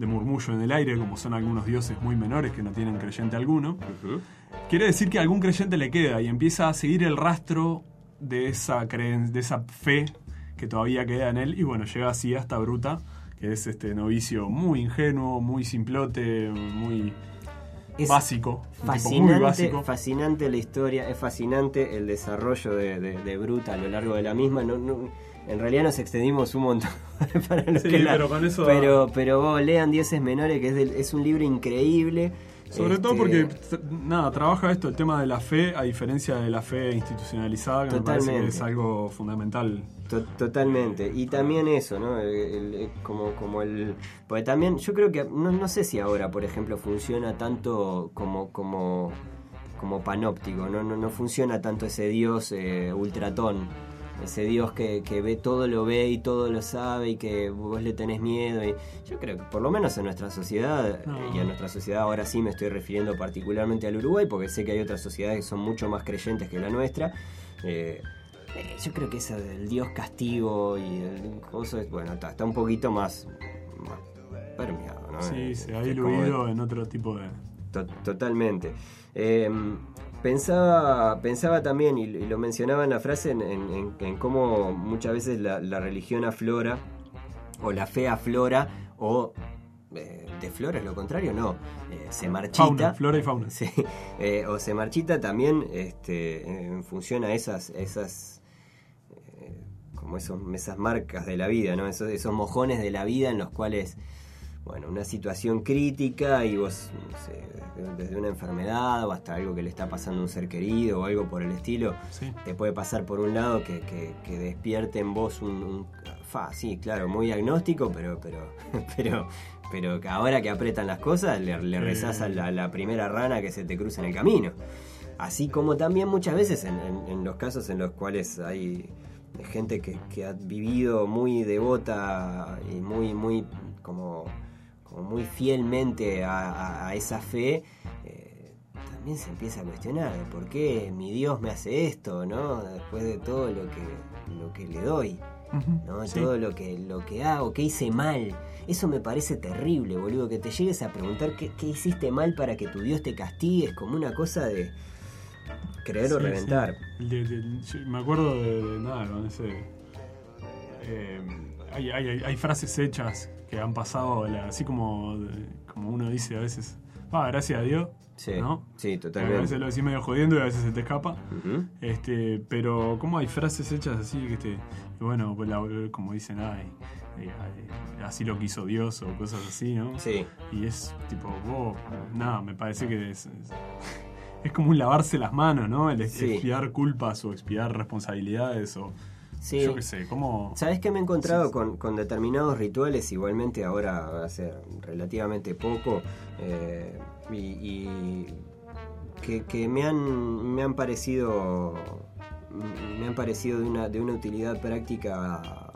de murmullo en el aire, como son algunos dioses muy menores que no tienen creyente alguno, quiere decir que algún creyente le queda y empieza a seguir el rastro de esa creen- de esa fe que todavía queda en él y bueno, llega así hasta Bruta, que es este novicio muy ingenuo, muy simplote, muy Es básico, un tipo muy Fascinante, básico. fascinante la historia, es fascinante el desarrollo de, de- de Bruta a lo largo de la misma. No, no- en realidad nos extendimos un montón para Sí, que la- pero con eso- pero, pero vos lean Dioses Menores, que es, del- es un libro increíble. Sobre todo Este, porque, nada, trabaja esto, el tema de la fe, a diferencia de la fe institucionalizada, que me parece que Totalmente. es algo fundamental. To- Totalmente. Y también eso, ¿no? El- el- el- como, como el. Porque también, yo creo que. No, no sé si ahora, por ejemplo, funciona tanto como. como como panóptico, no, no, no funciona tanto ese dios eh, ultratón, ese dios que, que ve todo lo ve y todo lo sabe y que vos le tenés miedo. Y yo creo que por lo menos en nuestra sociedad, No. eh, y a nuestra sociedad ahora sí me estoy refiriendo particularmente al Uruguay, porque sé que hay otras sociedades que son mucho más creyentes que la nuestra. eh, eh, yo creo que eso del dios castigo y el coso es, bueno, está, está un poquito más, más permeado, ¿no? Sí, Eh, se ha diluido en otro tipo de... To- totalmente. Eh, pensaba, pensaba también, y, y lo mencionaba en la frase, en, en- en- en cómo muchas veces la, la religión aflora, o la fe aflora, o eh, de flora es lo contrario, no, eh, se marchita. Fauna, flora y fauna. Sí, eh, o se marchita también este, en función a esas, esas eh, como esos, esas marcas de la vida, ¿no? Esos, esos mojones de la vida en los cuales, bueno, una situación crítica y vos, no sé, desde, una enfermedad o hasta algo que le está pasando a un ser querido o algo por el estilo, Sí. te puede pasar por un lado que, que- que despierte en vos un, un- fa, sí, claro, muy agnóstico, pero, pero, pero, pero que ahora que apretan las cosas, le, le Sí. rezás a la, primera rana que se te cruza en el camino. Así como también muchas veces en, en- en los casos en los cuales hay gente que, que ha vivido muy devota y muy, muy, como, como muy fielmente a, a- a esa fe, eh, también se empieza a cuestionar por qué mi Dios me hace esto, ¿no? Después de todo lo que, lo que le doy. ¿no? sí. Todo lo que, lo que hago, que hice mal. Eso me parece terrible, boludo. Que te llegues a preguntar qué, qué hiciste mal para que tu Dios te castigue. Es como una cosa de creer o reventar. sí. El de- de- yo me acuerdo de, de nada, con ese. eh, hay- hay frases hechas que han pasado, la- así como, como uno dice a veces, ah, gracias a Dios. Sí, ¿no? sí, Porque A totalmente. veces lo decís medio jodiendo y a veces se te escapa. Este, pero como hay frases hechas así que te, bueno, pues la- como dicen, ay, eh, ay, así lo quiso Dios o cosas así, ¿no? Sí, Y es tipo, vos, nada, me parece que es, es, es como un lavarse las manos, ¿no? El Sí. expiar culpas o expiar responsabilidades o sí. yo qué sé, como... ¿Sabes qué me he encontrado Sí. con, con determinados rituales? Igualmente ahora hace relativamente poco. eh, y y que, que me, han, me han parecido. Me han parecido de una, de una utilidad práctica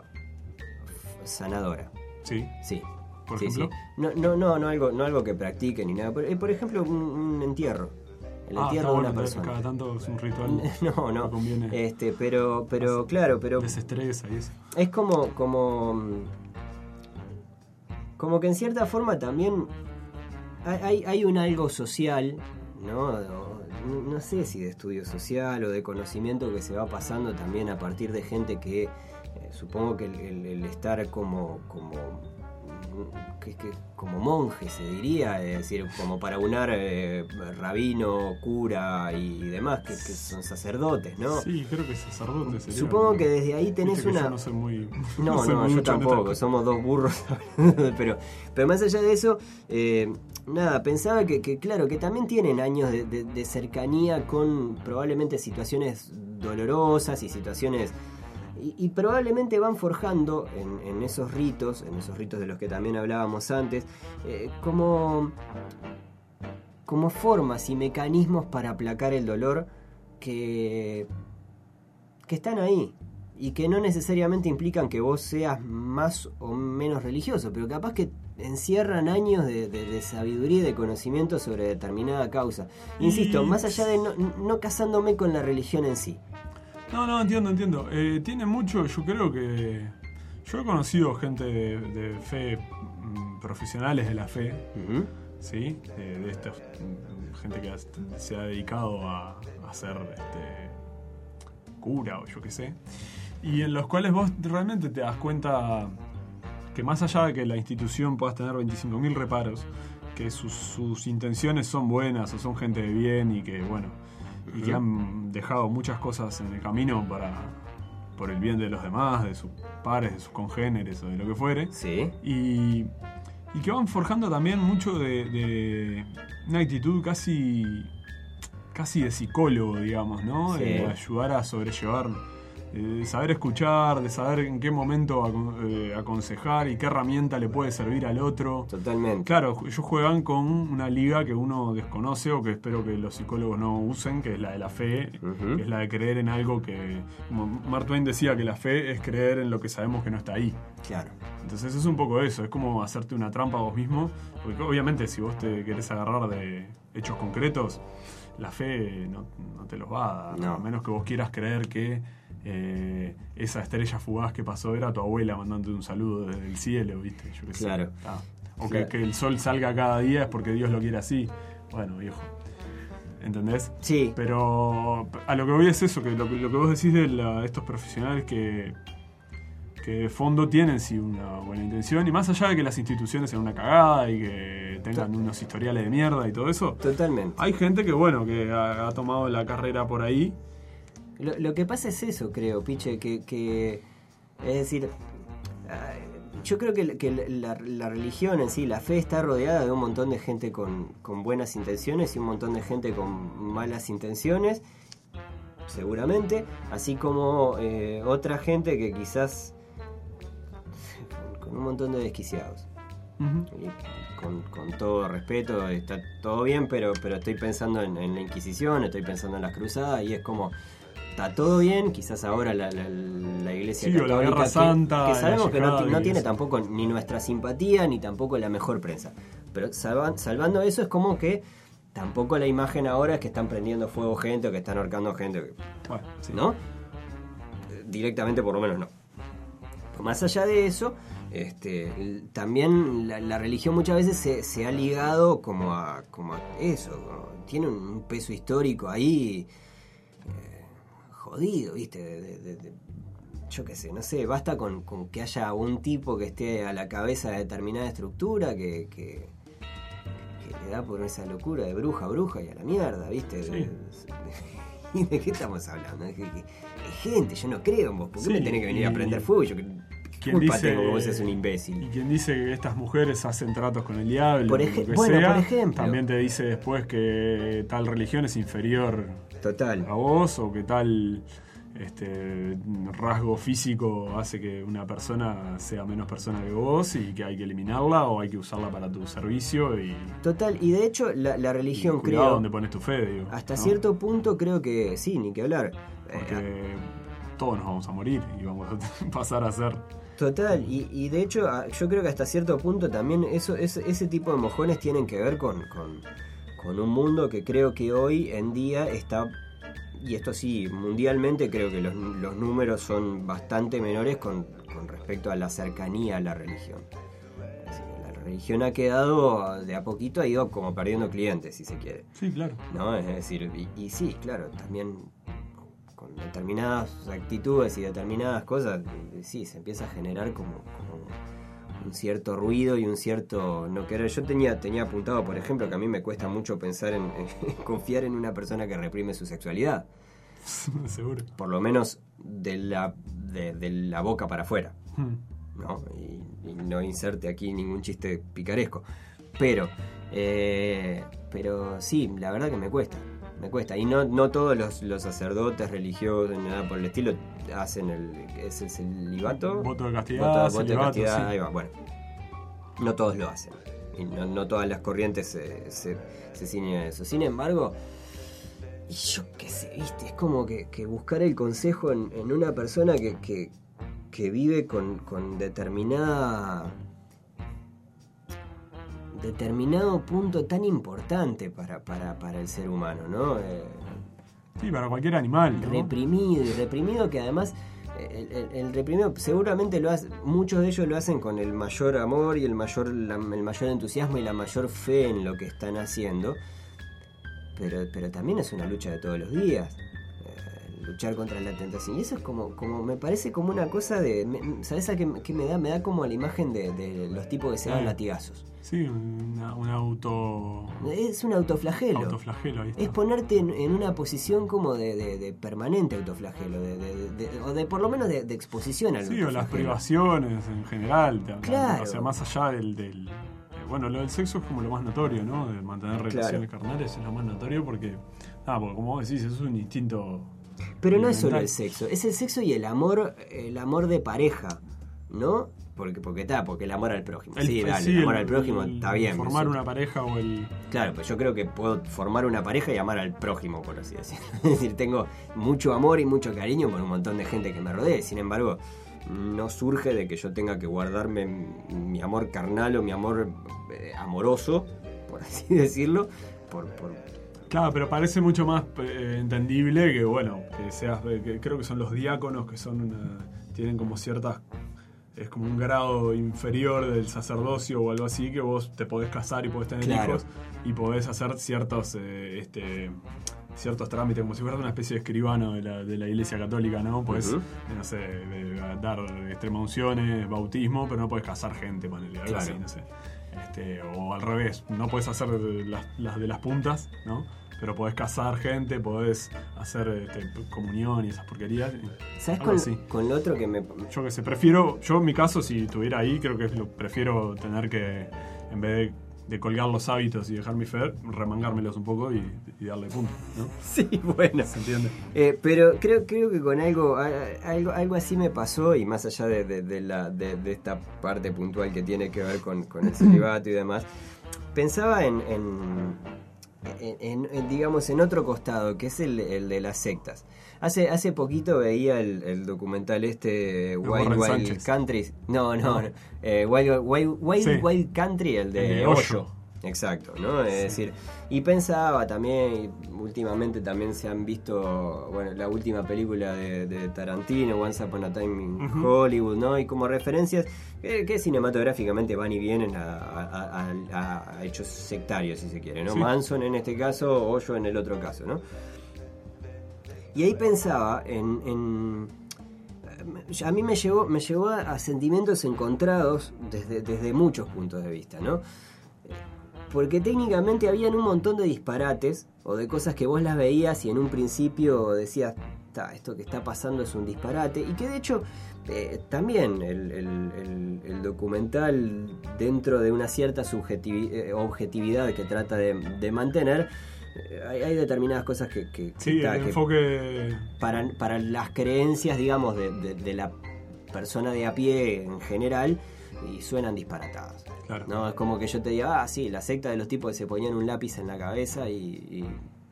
sanadora. Sí, Sí. Por sí, ejemplo. sí. No, no, no, no algo, no algo que practique ni nada. Por, eh, por ejemplo, un, un entierro. El ah, entierro de una persona. cada tanto es un ritual No, no. conviene, Este, pero, pero claro, pero desestresa y eso. es como, como, como que en cierta forma también hay, hay- un algo social, ¿no? No, no sé si de estudio social o de conocimiento que se va pasando también a partir de gente que eh, supongo que el, el- el estar como, como, que, que- como monje se diría, es decir, como para unar eh, rabino, cura y demás, que, que son sacerdotes, ¿no? Sí, creo que sacerdote sería. Supongo que desde ahí tenés viste una... Yo no soy muy. No, yo tampoco, somos dos burros. pero, pero más allá de eso, eh, nada, pensaba que, que, claro, que también tienen años de, de- de cercanía con probablemente situaciones dolorosas y situaciones... Y, y probablemente van forjando en, en esos ritos, en esos ritos de los que también hablábamos antes, eh, como, como formas y mecanismos para aplacar el dolor que, que están ahí y que no necesariamente implican que vos seas más o menos religioso, pero capaz que encierran años de, de- de sabiduría y de conocimiento sobre determinada causa. Insisto, más allá de no, no casándome con la religión en sí. No, no, entiendo, entiendo. Eh, tiene mucho, yo creo que. Yo he conocido gente de, de fe, mm, profesionales de la fe, ¿sí? Eh, de mm, gente que se ha dedicado a, a ser este, cura o yo qué sé. Y en los cuales vos realmente te das cuenta que más allá de que la institución puedas tener 25.000 reparos, que sus, sus intenciones son buenas o son gente de bien y que, bueno, y que han dejado muchas cosas en el camino para por el bien de los demás, de sus pares, de sus congéneres o de lo que fuere. Sí. Y, y que van forjando también mucho de, de una actitud casi, casi de psicólogo, digamos, ¿no? Sí. De ayudar a sobrellevar, de saber escuchar, de saber en qué momento eh, aconsejar y qué herramienta le puede servir al otro. Totalmente. Claro, ellos juegan con una liga que uno desconoce o que espero que los psicólogos no usen, que es la de la fe, que es la de creer en algo que, como Mark Twain decía que la fe es creer en lo que sabemos que no está ahí. Claro. Entonces es un poco eso, es como hacerte una trampa a vos mismo, porque obviamente si vos te querés agarrar de hechos concretos, la fe no, no te los va a dar, No. a menos que vos quieras creer que eh, esa estrella fugaz que pasó era tu abuela mandándote un saludo desde el cielo, ¿viste? Yo qué sé. Claro. Ah, O Claro. que, que el sol salga cada día es porque Dios lo quiere así. Bueno, viejo. ¿Entendés? Sí. Pero a lo que voy es eso, que lo, que- lo que vos decís de la- estos profesionales que, que de fondo tienen sí una buena intención, y más allá de que las instituciones sean una cagada y que tengan unos historiales de mierda y todo eso, Totalmente. hay gente que bueno, que ha, ha tomado la carrera por ahí. Lo, lo que pasa es eso, creo, Piche, que, que es decir, yo creo que, que la, la religión en sí, la fe está rodeada de un montón de gente con, con buenas intenciones y un montón de gente con malas intenciones, seguramente, así como eh, otra gente que quizás con, un montón de desquiciados. Y con, con todo respeto, está todo bien, pero, pero estoy pensando en, en la Inquisición, estoy pensando en las cruzadas y es como, está todo bien, quizás ahora la, la- la Iglesia Sí, o la Católica, Guerra que- Santa, que, la sabemos que no, tiene tampoco ni nuestra simpatía ni tampoco la mejor prensa. Pero salva- salvando eso es como que tampoco la imagen ahora es que están prendiendo fuego gente o que están ahorcando gente, Bueno, sí. ¿no? Directamente por lo menos no. Más allá de eso, este, también la, religión muchas veces se, se, ha ligado como a, como a eso, tiene un peso histórico ahí jodido, ¿viste? De, yo qué sé, no sé, basta con, que haya un tipo que esté a la cabeza de determinada estructura que, que, le da por esa locura de bruja, bruja y a la mierda, ¿viste? De, ¿Y de qué estamos hablando? Es, gente, yo no creo en vos, ¿por qué me tenés que venir a prender fuego? Yo, ¿Quién dice, que vos un imbécil? Y quien dice que estas mujeres hacen tratos con el diablo, por, bueno, por ejemplo. también te dice después que tal religión es inferior Total. a vos o que tal este rasgo físico hace que una persona sea menos persona que vos y que hay que eliminarla o hay que usarla para tu servicio y total y de hecho la, religión creo donde pones tu fe digo hasta cierto punto creo que sí ni que hablar porque eh, todos nos vamos a morir y vamos a pasar a ser Total, y, de hecho yo creo que hasta cierto punto también eso, ese, tipo de mojones tienen que ver con, con, un mundo que creo que hoy en día está, y esto sí, mundialmente creo que los, números son bastante menores con, respecto a la cercanía a la religión. la religión ha quedado, de a poquito ha ido como perdiendo clientes, si se quiere. Sí, claro. ¿No? Es decir, y sí, claro, también determinadas actitudes y determinadas cosas, sí, se empieza a generar como, un cierto ruido y un cierto no querer. Yo tenía, tenía apuntado, por ejemplo, que a mí me cuesta mucho pensar en, confiar en una persona que reprime su sexualidad. Seguro. Por lo menos de la, de, la boca para afuera. Hmm. ¿no? Y, no inserte aquí ningún chiste picaresco. Pero, eh, pero sí, la verdad que me cuesta me cuesta. Y no, no todos los, sacerdotes religiosos nada por el estilo hacen el, es el celibato. Voto de castidad. Voto, de castidad, ahí va. Bueno, no todos lo hacen. Y no, todas las corrientes se, se, ciñen a eso. Sin embargo, y yo qué sé, viste, es como que, buscar el consejo en, una persona que, que, vive con, con determinada determinado punto tan importante para, para, el ser humano, ¿no? Eh, sí, para cualquier animal. Reprimido y reprimido que además el, reprimido seguramente lo hace, muchos de ellos lo hacen con el mayor amor y el mayor, el mayor entusiasmo y la mayor fe en lo que están haciendo, pero, pero también es una lucha de todos los días luchar contra la tentación. Y eso es como, como me parece como una cosa de. ¿Sabes a qué, me da? Me da como la imagen de, los tipos que se dan ah. latigazos. Sí, un auto. Es un autoflagelo. Autoflagelo, ahí Es ponerte en, una posición como de, permanente autoflagelo, o de por lo menos de, exposición al Sí, o las privaciones en general. Claro. O sea, más allá del, del bueno, lo del sexo es como lo más notorio, ¿no? De mantener relaciones carnales es lo más notorio porque, ah, porque como vos decís, es un instinto pero no es solo el sexo, es el sexo y el amor, el amor de pareja, ¿no? Porque, porque está, porque el amor al prójimo. sí, dale, el amor al prójimo está bien. Formar una pareja o el. Claro, pues yo creo que puedo formar una pareja y amar al prójimo, por así decirlo. es decir, tengo mucho amor y mucho cariño por un montón de gente que me rodee. Sin embargo, no surge de que yo tenga que guardarme mi amor carnal o mi amor eh, amoroso, por así decirlo, por, por Claro, pero parece mucho más eh, entendible que, bueno, que seas, que creo que son los diáconos que son tienen como ciertas, es como un grado inferior del sacerdocio o algo así, que vos te podés casar y podés tener hijos y podés hacer ciertos, eh, este, ciertos trámites, como si fueras una especie de escribano de la, de la iglesia católica, ¿no? Podés, no sé, dar extrema unciones, bautismo, pero no podés casar gente, ponele, algo así, no sé. Este, o al revés, no puedes hacer las, de las puntas, ¿no? Pero podés casar gente, podés hacer este, comunión y esas porquerías. ¿Sabes con, con, lo otro que me. Yo que sé, prefiero. Yo en mi caso, si estuviera ahí, creo que lo prefiero tener que. En vez de de colgar los hábitos y dejar mi fe, remangármelos un poco y, darle punto, ¿no? Sí, bueno. ¿Se entiende? Eh, pero creo, creo que con algo, algo, algo así me pasó, y más allá de, la, de, esta parte puntual que tiene que ver con, con el celibato y demás, pensaba en, en, digamos, en otro costado, que es el, el de las sectas. Hace, hace poquito veía el, documental este Wild Wild Country. No, no, eh, Wild, Wild, Wild, Country, el de, Hoyo. Exacto, ¿no? Es decir, y pensaba también, y últimamente también se han visto, bueno, la última película de, de Tarantino, Once Upon a Time in. Hollywood, ¿no? Y como referencias que, que cinematográficamente van y vienen a, a- a- a hechos sectarios, si se quiere, ¿no? Sí. Manson en este caso, Hoyo en el otro caso, ¿no? Y ahí pensaba en... en- a mí me llevó, me llevó a, a sentimientos encontrados desde, desde muchos puntos de vista, ¿no? Porque técnicamente habían un montón de disparates o de cosas que vos las veías y en un principio decías, "Ta, esto que está pasando es un disparate. Y que de hecho eh, también el, el- el- el documental, dentro de una cierta eh, objetividad que trata de, de mantener, eh, hay, hay determinadas cosas que, Sí, ta, el que enfoque. para, para las creencias, digamos, de, de- de la persona de a pie en general, y suenan disparatadas. Claro. No, es como que yo te diga, ah, sí, la secta de los tipos que se ponían un lápiz en la cabeza y,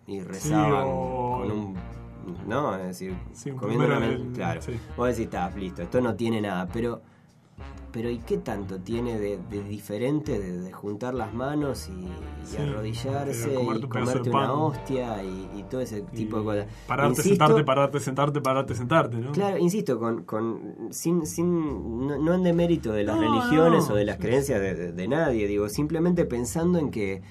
y- y rezaban o- con un. ¿No? Es decir, Sí, un comiendo una- Claro. sí. Vos decís, está, listo, esto no tiene nada, pero. Pero ¿y qué tanto tiene de, de diferente de, de juntar las manos y, y Sí, arrodillarse comerte y comerte pan. una hostia y, y todo ese tipo de cosas? Pararte, Insisto- sentarte, pararte, sentarte, pararte, sentarte, ¿no? Claro, insisto, con, con sin, sin no, no en demérito de las No, religiones no. o de las creencias de, de- de nadie, digo, simplemente pensando en que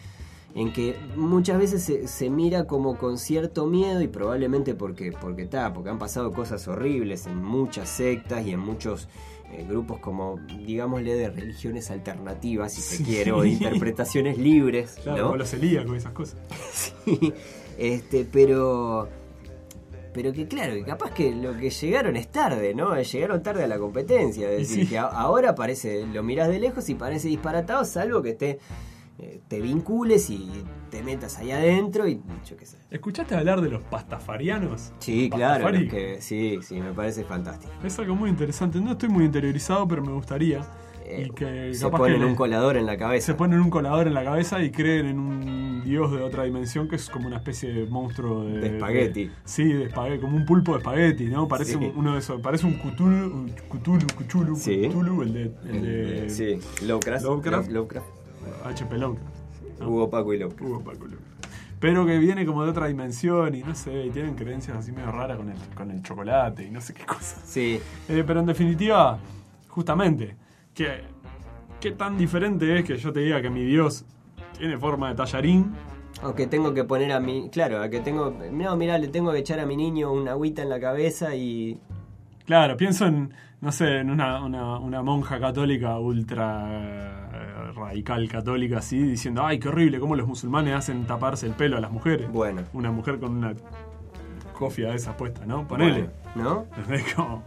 en que muchas veces se, se mira como con cierto miedo y probablemente porque porque está, porque han pasado cosas horribles en muchas sectas y en muchos eh, grupos como digámosle de religiones alternativas si se Sí. quiere o de interpretaciones libres, Claro, ¿no? como los celíacos esas cosas. Sí, este, pero. Pero que claro, que capaz que lo que llegaron es tarde, ¿no? Llegaron tarde a la competencia. Es decir, sí. que a- ahora parece, lo mirás de lejos y parece disparatado, salvo que te, eh, te vincules y te metas ahí adentro y yo qué sé. ¿Escuchaste hablar de los pastafarianos? Sí, claro, los que, sí, sí, me parece fantástico. Es algo muy interesante. No estoy muy interiorizado, pero me gustaría. Eh, y que se ponen que un colador en la cabeza. se ponen un colador en la cabeza y creen en un dios de otra dimensión que es como una especie de monstruo de, De espagueti. sí, de espagueti, como un pulpo de espagueti, ¿no? Parece Sí. uno de esos, parece un Cthulhu, Cthulhu, Cthulhu, Sí. Cthulhu, el de, el de sí, Lovecraft. Lovecraft. Love- Lovecraft. H.P. Lovecraft. ¿no? Hugo Paco y Lovecraft. Hugo Paco Lovecraft. Pero que viene como de otra dimensión y no sé, y tienen creencias así medio raras con el, con el chocolate y no sé qué cosas. Sí, Eh, pero en definitiva, justamente, que, ¿qué tan diferente es que yo te diga que mi Dios tiene forma de tallarín? O que tengo que poner a mi. Claro, a que tengo. No, mirá, le tengo que echar a mi niño una agüita en la cabeza y. Claro, pienso en, no sé, en una, una, una monja católica ultra radical católica así, diciendo, ay, qué horrible, cómo los musulmanes hacen taparse el pelo a las mujeres. Bueno. Una mujer con una cofia de esas puesta, ¿no? Ponele. ¿No? Es como,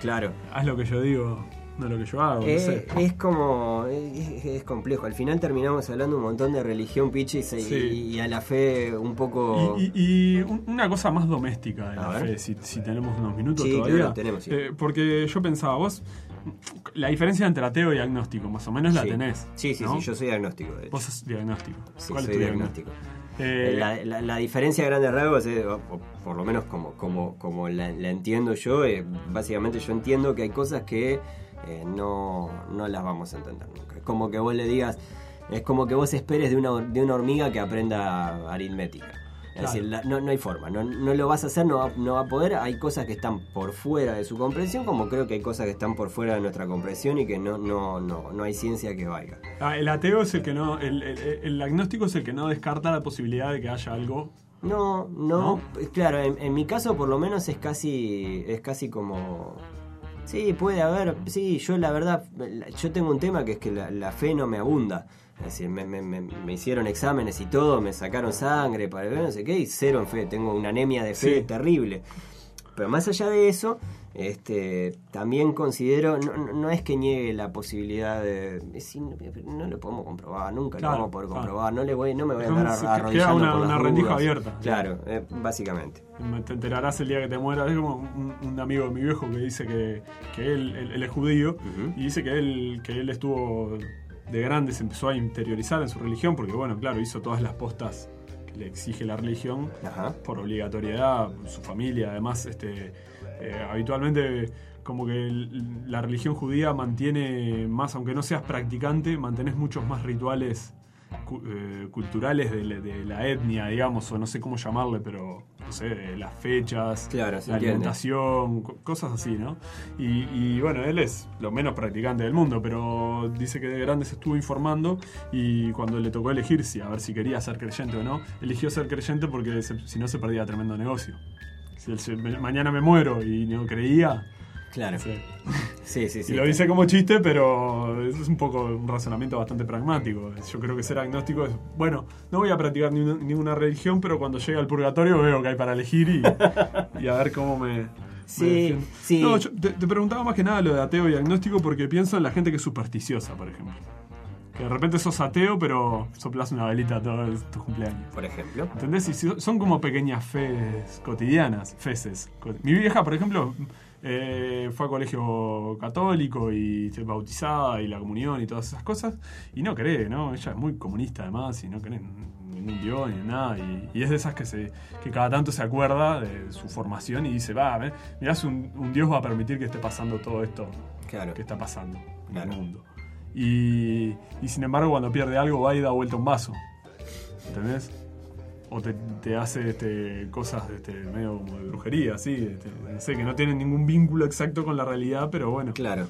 Claro. haz lo que yo digo, no lo que yo hago, no Eh, sé. es como. Es, es complejo. Al final terminamos hablando un montón de religión, pichis, y, Sí. y a la fe un poco. Y, y- y un- una cosa más doméstica de A la ver. fe, si, si tenemos unos minutos Sí, todavía. claro, tenemos, sí. Eh, porque yo pensaba, vos, la diferencia entre ateo y agnóstico, más o menos la Sí. tenés. Sí, sí, ¿no? sí, yo soy agnóstico, de hecho. Vos sos diagnóstico. Sí, ¿Cuál soy es tu diagnóstico. Eh, La, la- la diferencia a grandes rasgos, es, o- o por lo menos como, como, como la, la entiendo yo, eh, básicamente yo entiendo que hay cosas que eh, no, no las vamos a entender nunca. Es como que vos le digas, es como que vos esperes de una, de una hormiga que aprenda aritmética. Es decir, la- no, no hay forma, no, no lo vas a hacer, no va, no va a poder. Hay cosas que están por fuera de su comprensión, como creo que hay cosas que están por fuera de nuestra comprensión y que no, no, no, no hay ciencia que valga. ah, el ateo es el que no. El, el- el agnóstico es el que no descarta la posibilidad de que haya algo. No, no, claro, en, en mi caso por lo menos es casi, es casi como... Sí, puede haber, sí, yo la verdad, yo tengo un tema que es que la, la fe no me abunda. Es decir, me, me- me- me hicieron exámenes y todo, me sacaron sangre para ver no sé qué, y cero en fe, tengo una anemia de fe Sí. terrible. Pero más allá de eso, este, también considero, no, no- es que niegue la posibilidad de... no lo podemos comprobar, nunca Claro, lo vamos a poder claro. comprobar, no, le voy, no me voy a andar arrodillando una- por las una rendija dudas. abierta. Claro, eh, básicamente. Te enterarás el día que te mueras. Es como un, un amigo de mi viejo que dice que, que él, él- él es judío y dice que él, que él estuvo de grande, se empezó a interiorizar en su religión porque, bueno, claro, hizo todas las postas que le exige la religión Ajá. por obligatoriedad, su familia, además, este, eh, habitualmente como que el- la religión judía mantiene más, aunque no seas practicante, mantenés muchos más rituales eh, culturales de, la- de la etnia, digamos, o no sé cómo llamarle, pero no sé, las fechas, Claro, la alimentación, co- cosas así, ¿no? Y, y, bueno, él es lo menos practicante del mundo, pero dice que de grande se estuvo informando y cuando le tocó elegir si a ver si quería ser creyente o no, eligió ser creyente porque se- si no se perdía tremendo negocio. Si él se- me- mañana me muero y no creía, Claro. sí. Sí, sí, sí. Y lo dice como chiste, pero es un poco un razonamiento bastante pragmático. Yo creo que ser agnóstico es, bueno, no voy a practicar ni una- ninguna religión, pero cuando llegue al purgatorio veo que hay para elegir y, y a ver cómo me... me Sí, defiendo. sí. No, yo te, te preguntaba más que nada lo de ateo y agnóstico porque pienso en la gente que es supersticiosa, por ejemplo. Que de repente sos ateo, pero soplas una velita todos tus cumpleaños. Por ejemplo. ¿Entendés? Y son como pequeñas fes cotidianas, feces. Mi vieja, por ejemplo, eh, fue a colegio católico y se bautizada y la comunión y todas esas cosas. Y no cree, ¿no? Ella es muy comunista además y no cree en ningún dios ni en nada. Y, y es de esas que, se, que cada tanto se acuerda de su formación y dice, va, mirá si un, un dios va a permitir que esté pasando todo esto Claro. que está pasando en Claro. el mundo. Y, y sin embargo, cuando pierde algo, va y da vuelta un vaso. ¿Entendés? O te, te hace este, cosas este, medio como de brujería, así. este, no sé, que no tienen ningún vínculo exacto con la realidad, pero bueno. Claro.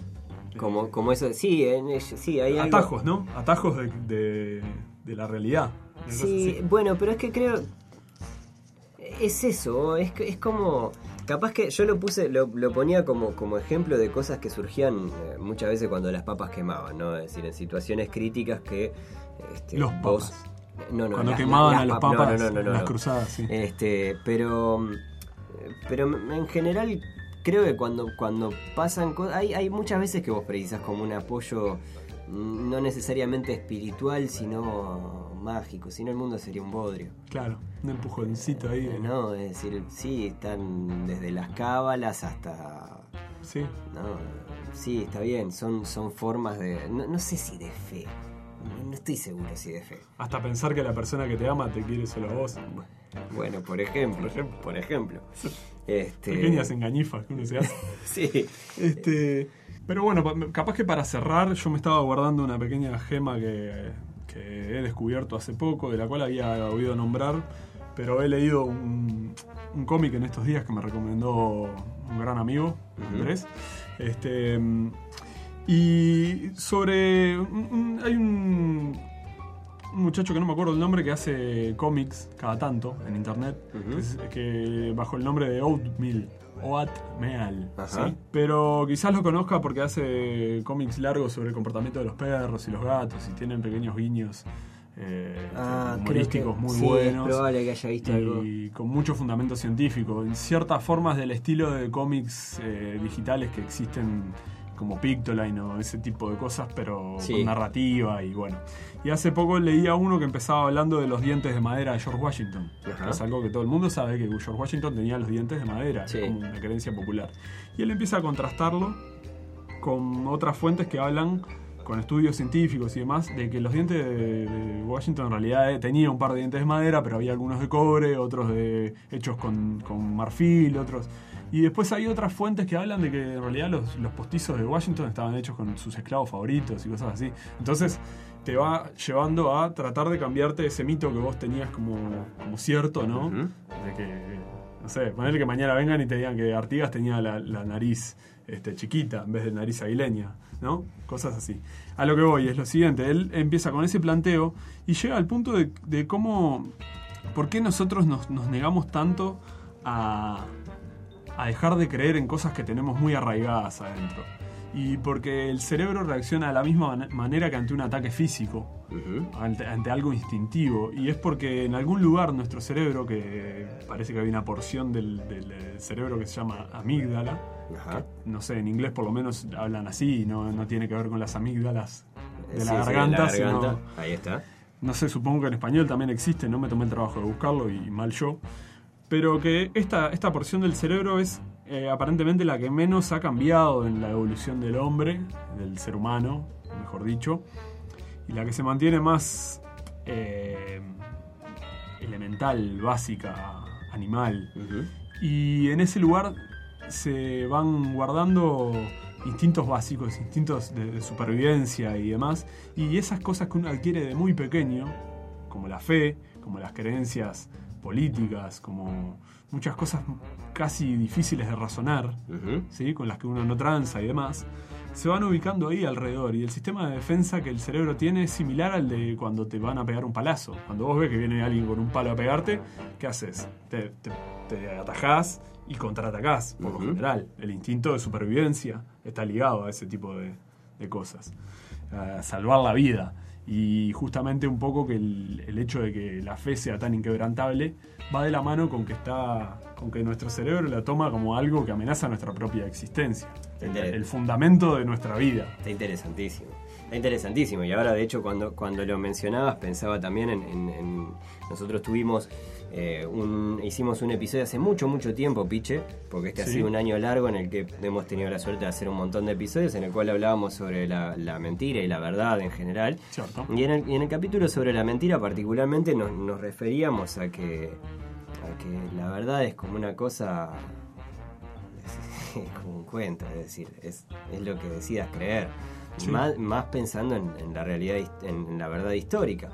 Como, como eso. Sí, en sí, hay algo. Atajos, ¿no? Atajos de, de- de la realidad. Sí, bueno, pero es que creo. Es eso, es, es como. Capaz que yo lo puse, lo, lo ponía como, como ejemplo de cosas que surgían eh, muchas veces cuando las papas quemaban, ¿no? Es decir, en situaciones críticas que. este, Los vos- papas. No, no, Cuando las- quemaban las a los papas no, las cruzadas, sí. Este, pero. Pero en general creo que cuando, cuando pasan cosas. Hay, hay muchas veces que vos precisas como un apoyo mm, no necesariamente espiritual, sino mágico. Si no, el mundo sería un bodrio. Claro, un empujoncito ahí. Eh, No, es decir, sí, están desde las cábalas hasta. Sí. No, sí, está bien, son, son formas de. No, no sé si de fe. No, no estoy seguro si de fe. Hasta pensar que la persona que te ama te quiere solo a vos. Bueno, por ejemplo. Por ejemplo. Este, Pequeñas engañifas que uno se hace. Sí. Este, pero bueno, pa- capaz que para cerrar, yo me estaba guardando una pequeña gema que, que he descubierto hace poco, de la cual había oído nombrar, pero he leído un, un cómic en estos días que me recomendó un gran amigo, Andrés. Este, y sobre. hay un, un muchacho que no me acuerdo el nombre que hace cómics cada tanto en internet, que es- que bajo el nombre de Oatmeal. Oatmeal. Pero quizás lo conozca porque hace cómics largos sobre el comportamiento de los perros y los gatos y tienen pequeños guiños eh, Ah, humorísticos que- muy sí, buenos. Es probable que haya visto algo. Y con mucho fundamento científico. En ciertas formas del estilo de cómics eh, digitales que existen como Pictoline o ese tipo de cosas, pero Sí. con narrativa y bueno. Y hace poco leía uno que empezaba hablando de los dientes de madera de George Washington. Ajá. Que es algo que todo el mundo sabe que George Washington tenía los dientes de madera, Sí. es como una creencia popular. Y él empieza a contrastarlo con otras fuentes que hablan con estudios científicos y demás, de que los dientes de, de Washington en realidad eh, tenía un par de dientes de madera, pero había algunos de cobre, otros de hechos con, con marfil, otros... Y después hay otras fuentes que hablan de que en realidad los, los postizos de Washington estaban hechos con sus esclavos favoritos y cosas así. Entonces te va llevando a tratar de cambiarte ese mito que vos tenías como, como cierto, ¿no? De que, no sé, ponerle que mañana vengan y te digan que Artigas tenía la, la nariz este, chiquita en vez de nariz aguileña, ¿no? Cosas así. A lo que voy es lo siguiente, él empieza con ese planteo y llega al punto de, de cómo, por qué nosotros nos, nos negamos tanto a, a dejar de creer en cosas que tenemos muy arraigadas adentro. Y porque el cerebro reacciona de la misma man- manera que ante un ataque físico ante, ante algo instintivo. Y es porque en algún lugar nuestro cerebro, que parece que hay una porción del, del, cerebro que se llama amígdala, Ajá. que, no sé, en inglés por lo menos hablan así, no, no tiene que ver con las amígdalas de Sí, la sí, garganta, la sino- garganta. Ahí está. no sé, supongo que en español también existe, no me tomé el trabajo de buscarlo y mal yo. Pero que esta, esta porción del cerebro es eh, aparentemente la que menos ha cambiado en la evolución del hombre, del ser humano, mejor dicho, y la que se mantiene más eh, elemental, básica, animal. Y en ese lugar se van guardando instintos básicos, instintos de, de supervivencia y demás. Y esas cosas que uno adquiere de muy pequeño, como la fe, como las creencias políticas, como muchas cosas casi difíciles de razonar. ¿sí? con las que uno no tranza y demás, se van ubicando ahí alrededor. Y el sistema de defensa que el cerebro tiene es similar al de cuando te van a pegar un palazo. Cuando vos ves que viene alguien con un palo a pegarte, ¿qué haces? Te, te, te atajás y contraatacás, por lo general. El instinto de supervivencia está ligado a ese tipo de, de cosas. A salvar la vida. Y justamente un poco que el, el hecho de que la fe sea tan inquebrantable va de la mano con que está con que nuestro cerebro la toma como algo que amenaza nuestra propia existencia. El, fundamento de nuestra vida. Está interesantísimo. Está interesantísimo. Y ahora, de hecho, cuando, cuando lo mencionabas, pensaba también en. en- en- nosotros tuvimos. Eh, un, hicimos un episodio hace mucho, mucho tiempo, Piche, porque este ha sido un año largo en el que hemos tenido la suerte de hacer un montón de episodios en el cual hablábamos sobre la, la mentira y la verdad en general. ¿Cierto? Y en el, y en el capítulo sobre la mentira, particularmente, nos, nos referíamos a que, a que la verdad es como una cosa. Es, como un cuento, es decir, es, es lo que decidas creer. Sí. Más, más pensando en, en la realidad, en la verdad histórica.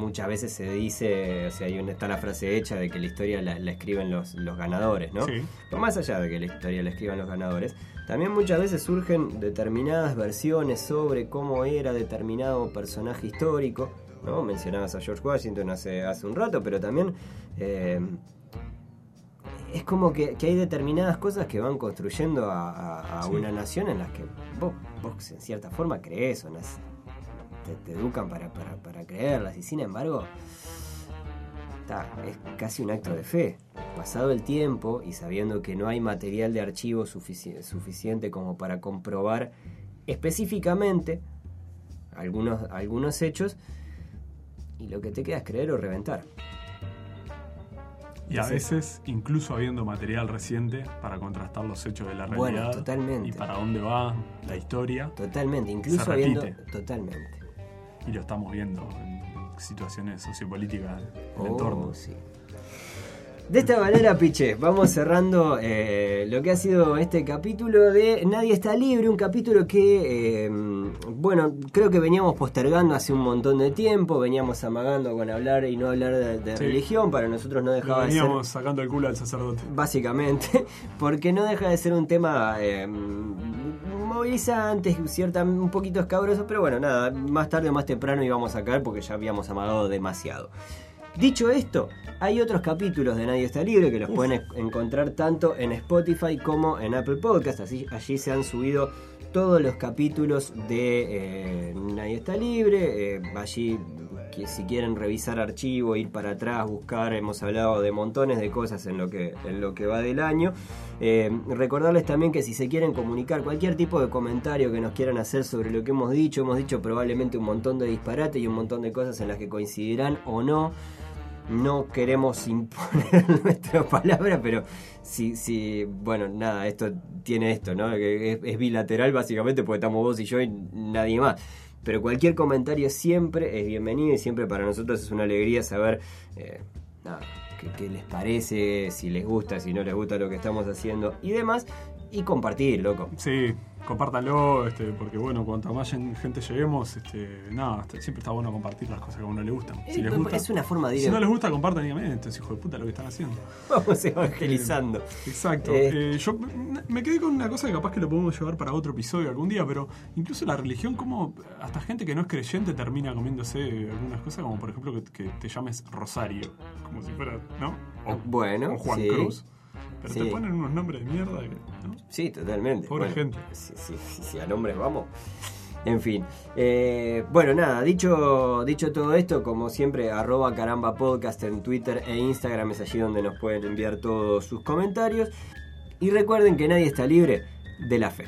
Muchas veces se dice, o sea, hay una, está la frase hecha de que la historia la, la escriben los, los ganadores, ¿no? Sí. Pero más allá de que la historia la escriban los ganadores, también muchas veces surgen determinadas versiones sobre cómo era determinado personaje histórico. ¿no? Mencionabas a George Washington hace, hace un rato, pero también eh, es como que, que hay determinadas cosas que van construyendo a, a- a Sí. una nación en las que vos, vos en cierta forma crees o nas- te, te educan para, para, para creerlas y sin embargo ta, es casi un acto de fe. Pasado el tiempo y sabiendo que no hay material de archivo sufici- suficiente como para comprobar específicamente algunos, algunos hechos, y lo que te queda es creer o reventar. Y a veces, incluso habiendo material reciente para contrastar los hechos de la realidad Bueno, totalmente. y para dónde va la historia, Totalmente, incluso Se habiendo... Totalmente. Y lo estamos viendo en situaciones sociopolíticas del Oh, entorno. sí. De esta manera, Piche, vamos cerrando eh, lo que ha sido este capítulo de Nadie está libre, un capítulo que, eh, bueno, creo que veníamos postergando hace un montón de tiempo, veníamos amagando con hablar y no hablar de, de Sí. religión, para nosotros no dejaba de ser veníamos sacando el culo al sacerdote. básicamente, porque no deja de ser un tema eh, movilizante, cierta, un poquito escabroso, pero bueno, nada, más tarde o más temprano íbamos a caer porque ya habíamos amagado demasiado. Dicho esto, hay otros capítulos de Nadie está libre que los pueden encontrar tanto en Spotify como en Apple Podcast. Así, allí se han subido todos los capítulos de eh, Nadie está libre. eh, allí, que si quieren revisar archivo, ir para atrás, buscar, hemos hablado de montones de cosas en lo que, en lo que va del año. Eh, recordarles también que si se quieren comunicar cualquier tipo de comentario que nos quieran hacer sobre lo que hemos dicho, hemos dicho probablemente un montón de disparate y un montón de cosas en las que coincidirán o no. No queremos imponer nuestra palabra, pero si, si, bueno, nada, esto tiene esto, ¿no? Es, es bilateral básicamente porque estamos vos y yo y nadie más. Pero cualquier comentario siempre es bienvenido y siempre para nosotros es una alegría saber eh, nada, qué, qué les parece, si les gusta, si no les gusta lo que estamos haciendo y demás. Y compartir, loco. Sí, compártanlo, este, porque bueno, cuanto más gen- gente lleguemos, este, nada, este, siempre está bueno compartir las cosas que a uno le gustan. Si Eh, les gusta, es una forma de ir. si no les gusta, compartan y amén, estos hijos de puta lo que están haciendo. Vamos evangelizando. Exacto. Eh. Eh, yo me- me quedé con una cosa que capaz que lo podemos llevar para otro episodio algún día, pero incluso la religión, como hasta gente que no es creyente termina comiéndose algunas cosas, como por ejemplo que, que te llames Rosario, como si fuera, ¿no? O, Bueno, o Juan sí. Cruz. Pero Sí. te ponen unos nombres de mierda, ¿no? Sí, totalmente. Pobre Bueno, gente. Si, si- si- si a nombres vamos. En fin. Eh, bueno, nada, dicho, dicho todo esto, como siempre, arroba caramba podcast en Twitter e Instagram es allí donde nos pueden enviar todos sus comentarios. Y recuerden que nadie está libre de la fe.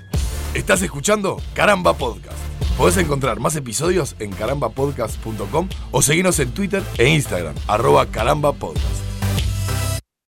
Estás escuchando Caramba Podcast. Podés encontrar más episodios en carambapodcast.com o seguirnos en Twitter e Instagram, arroba carambapodcast.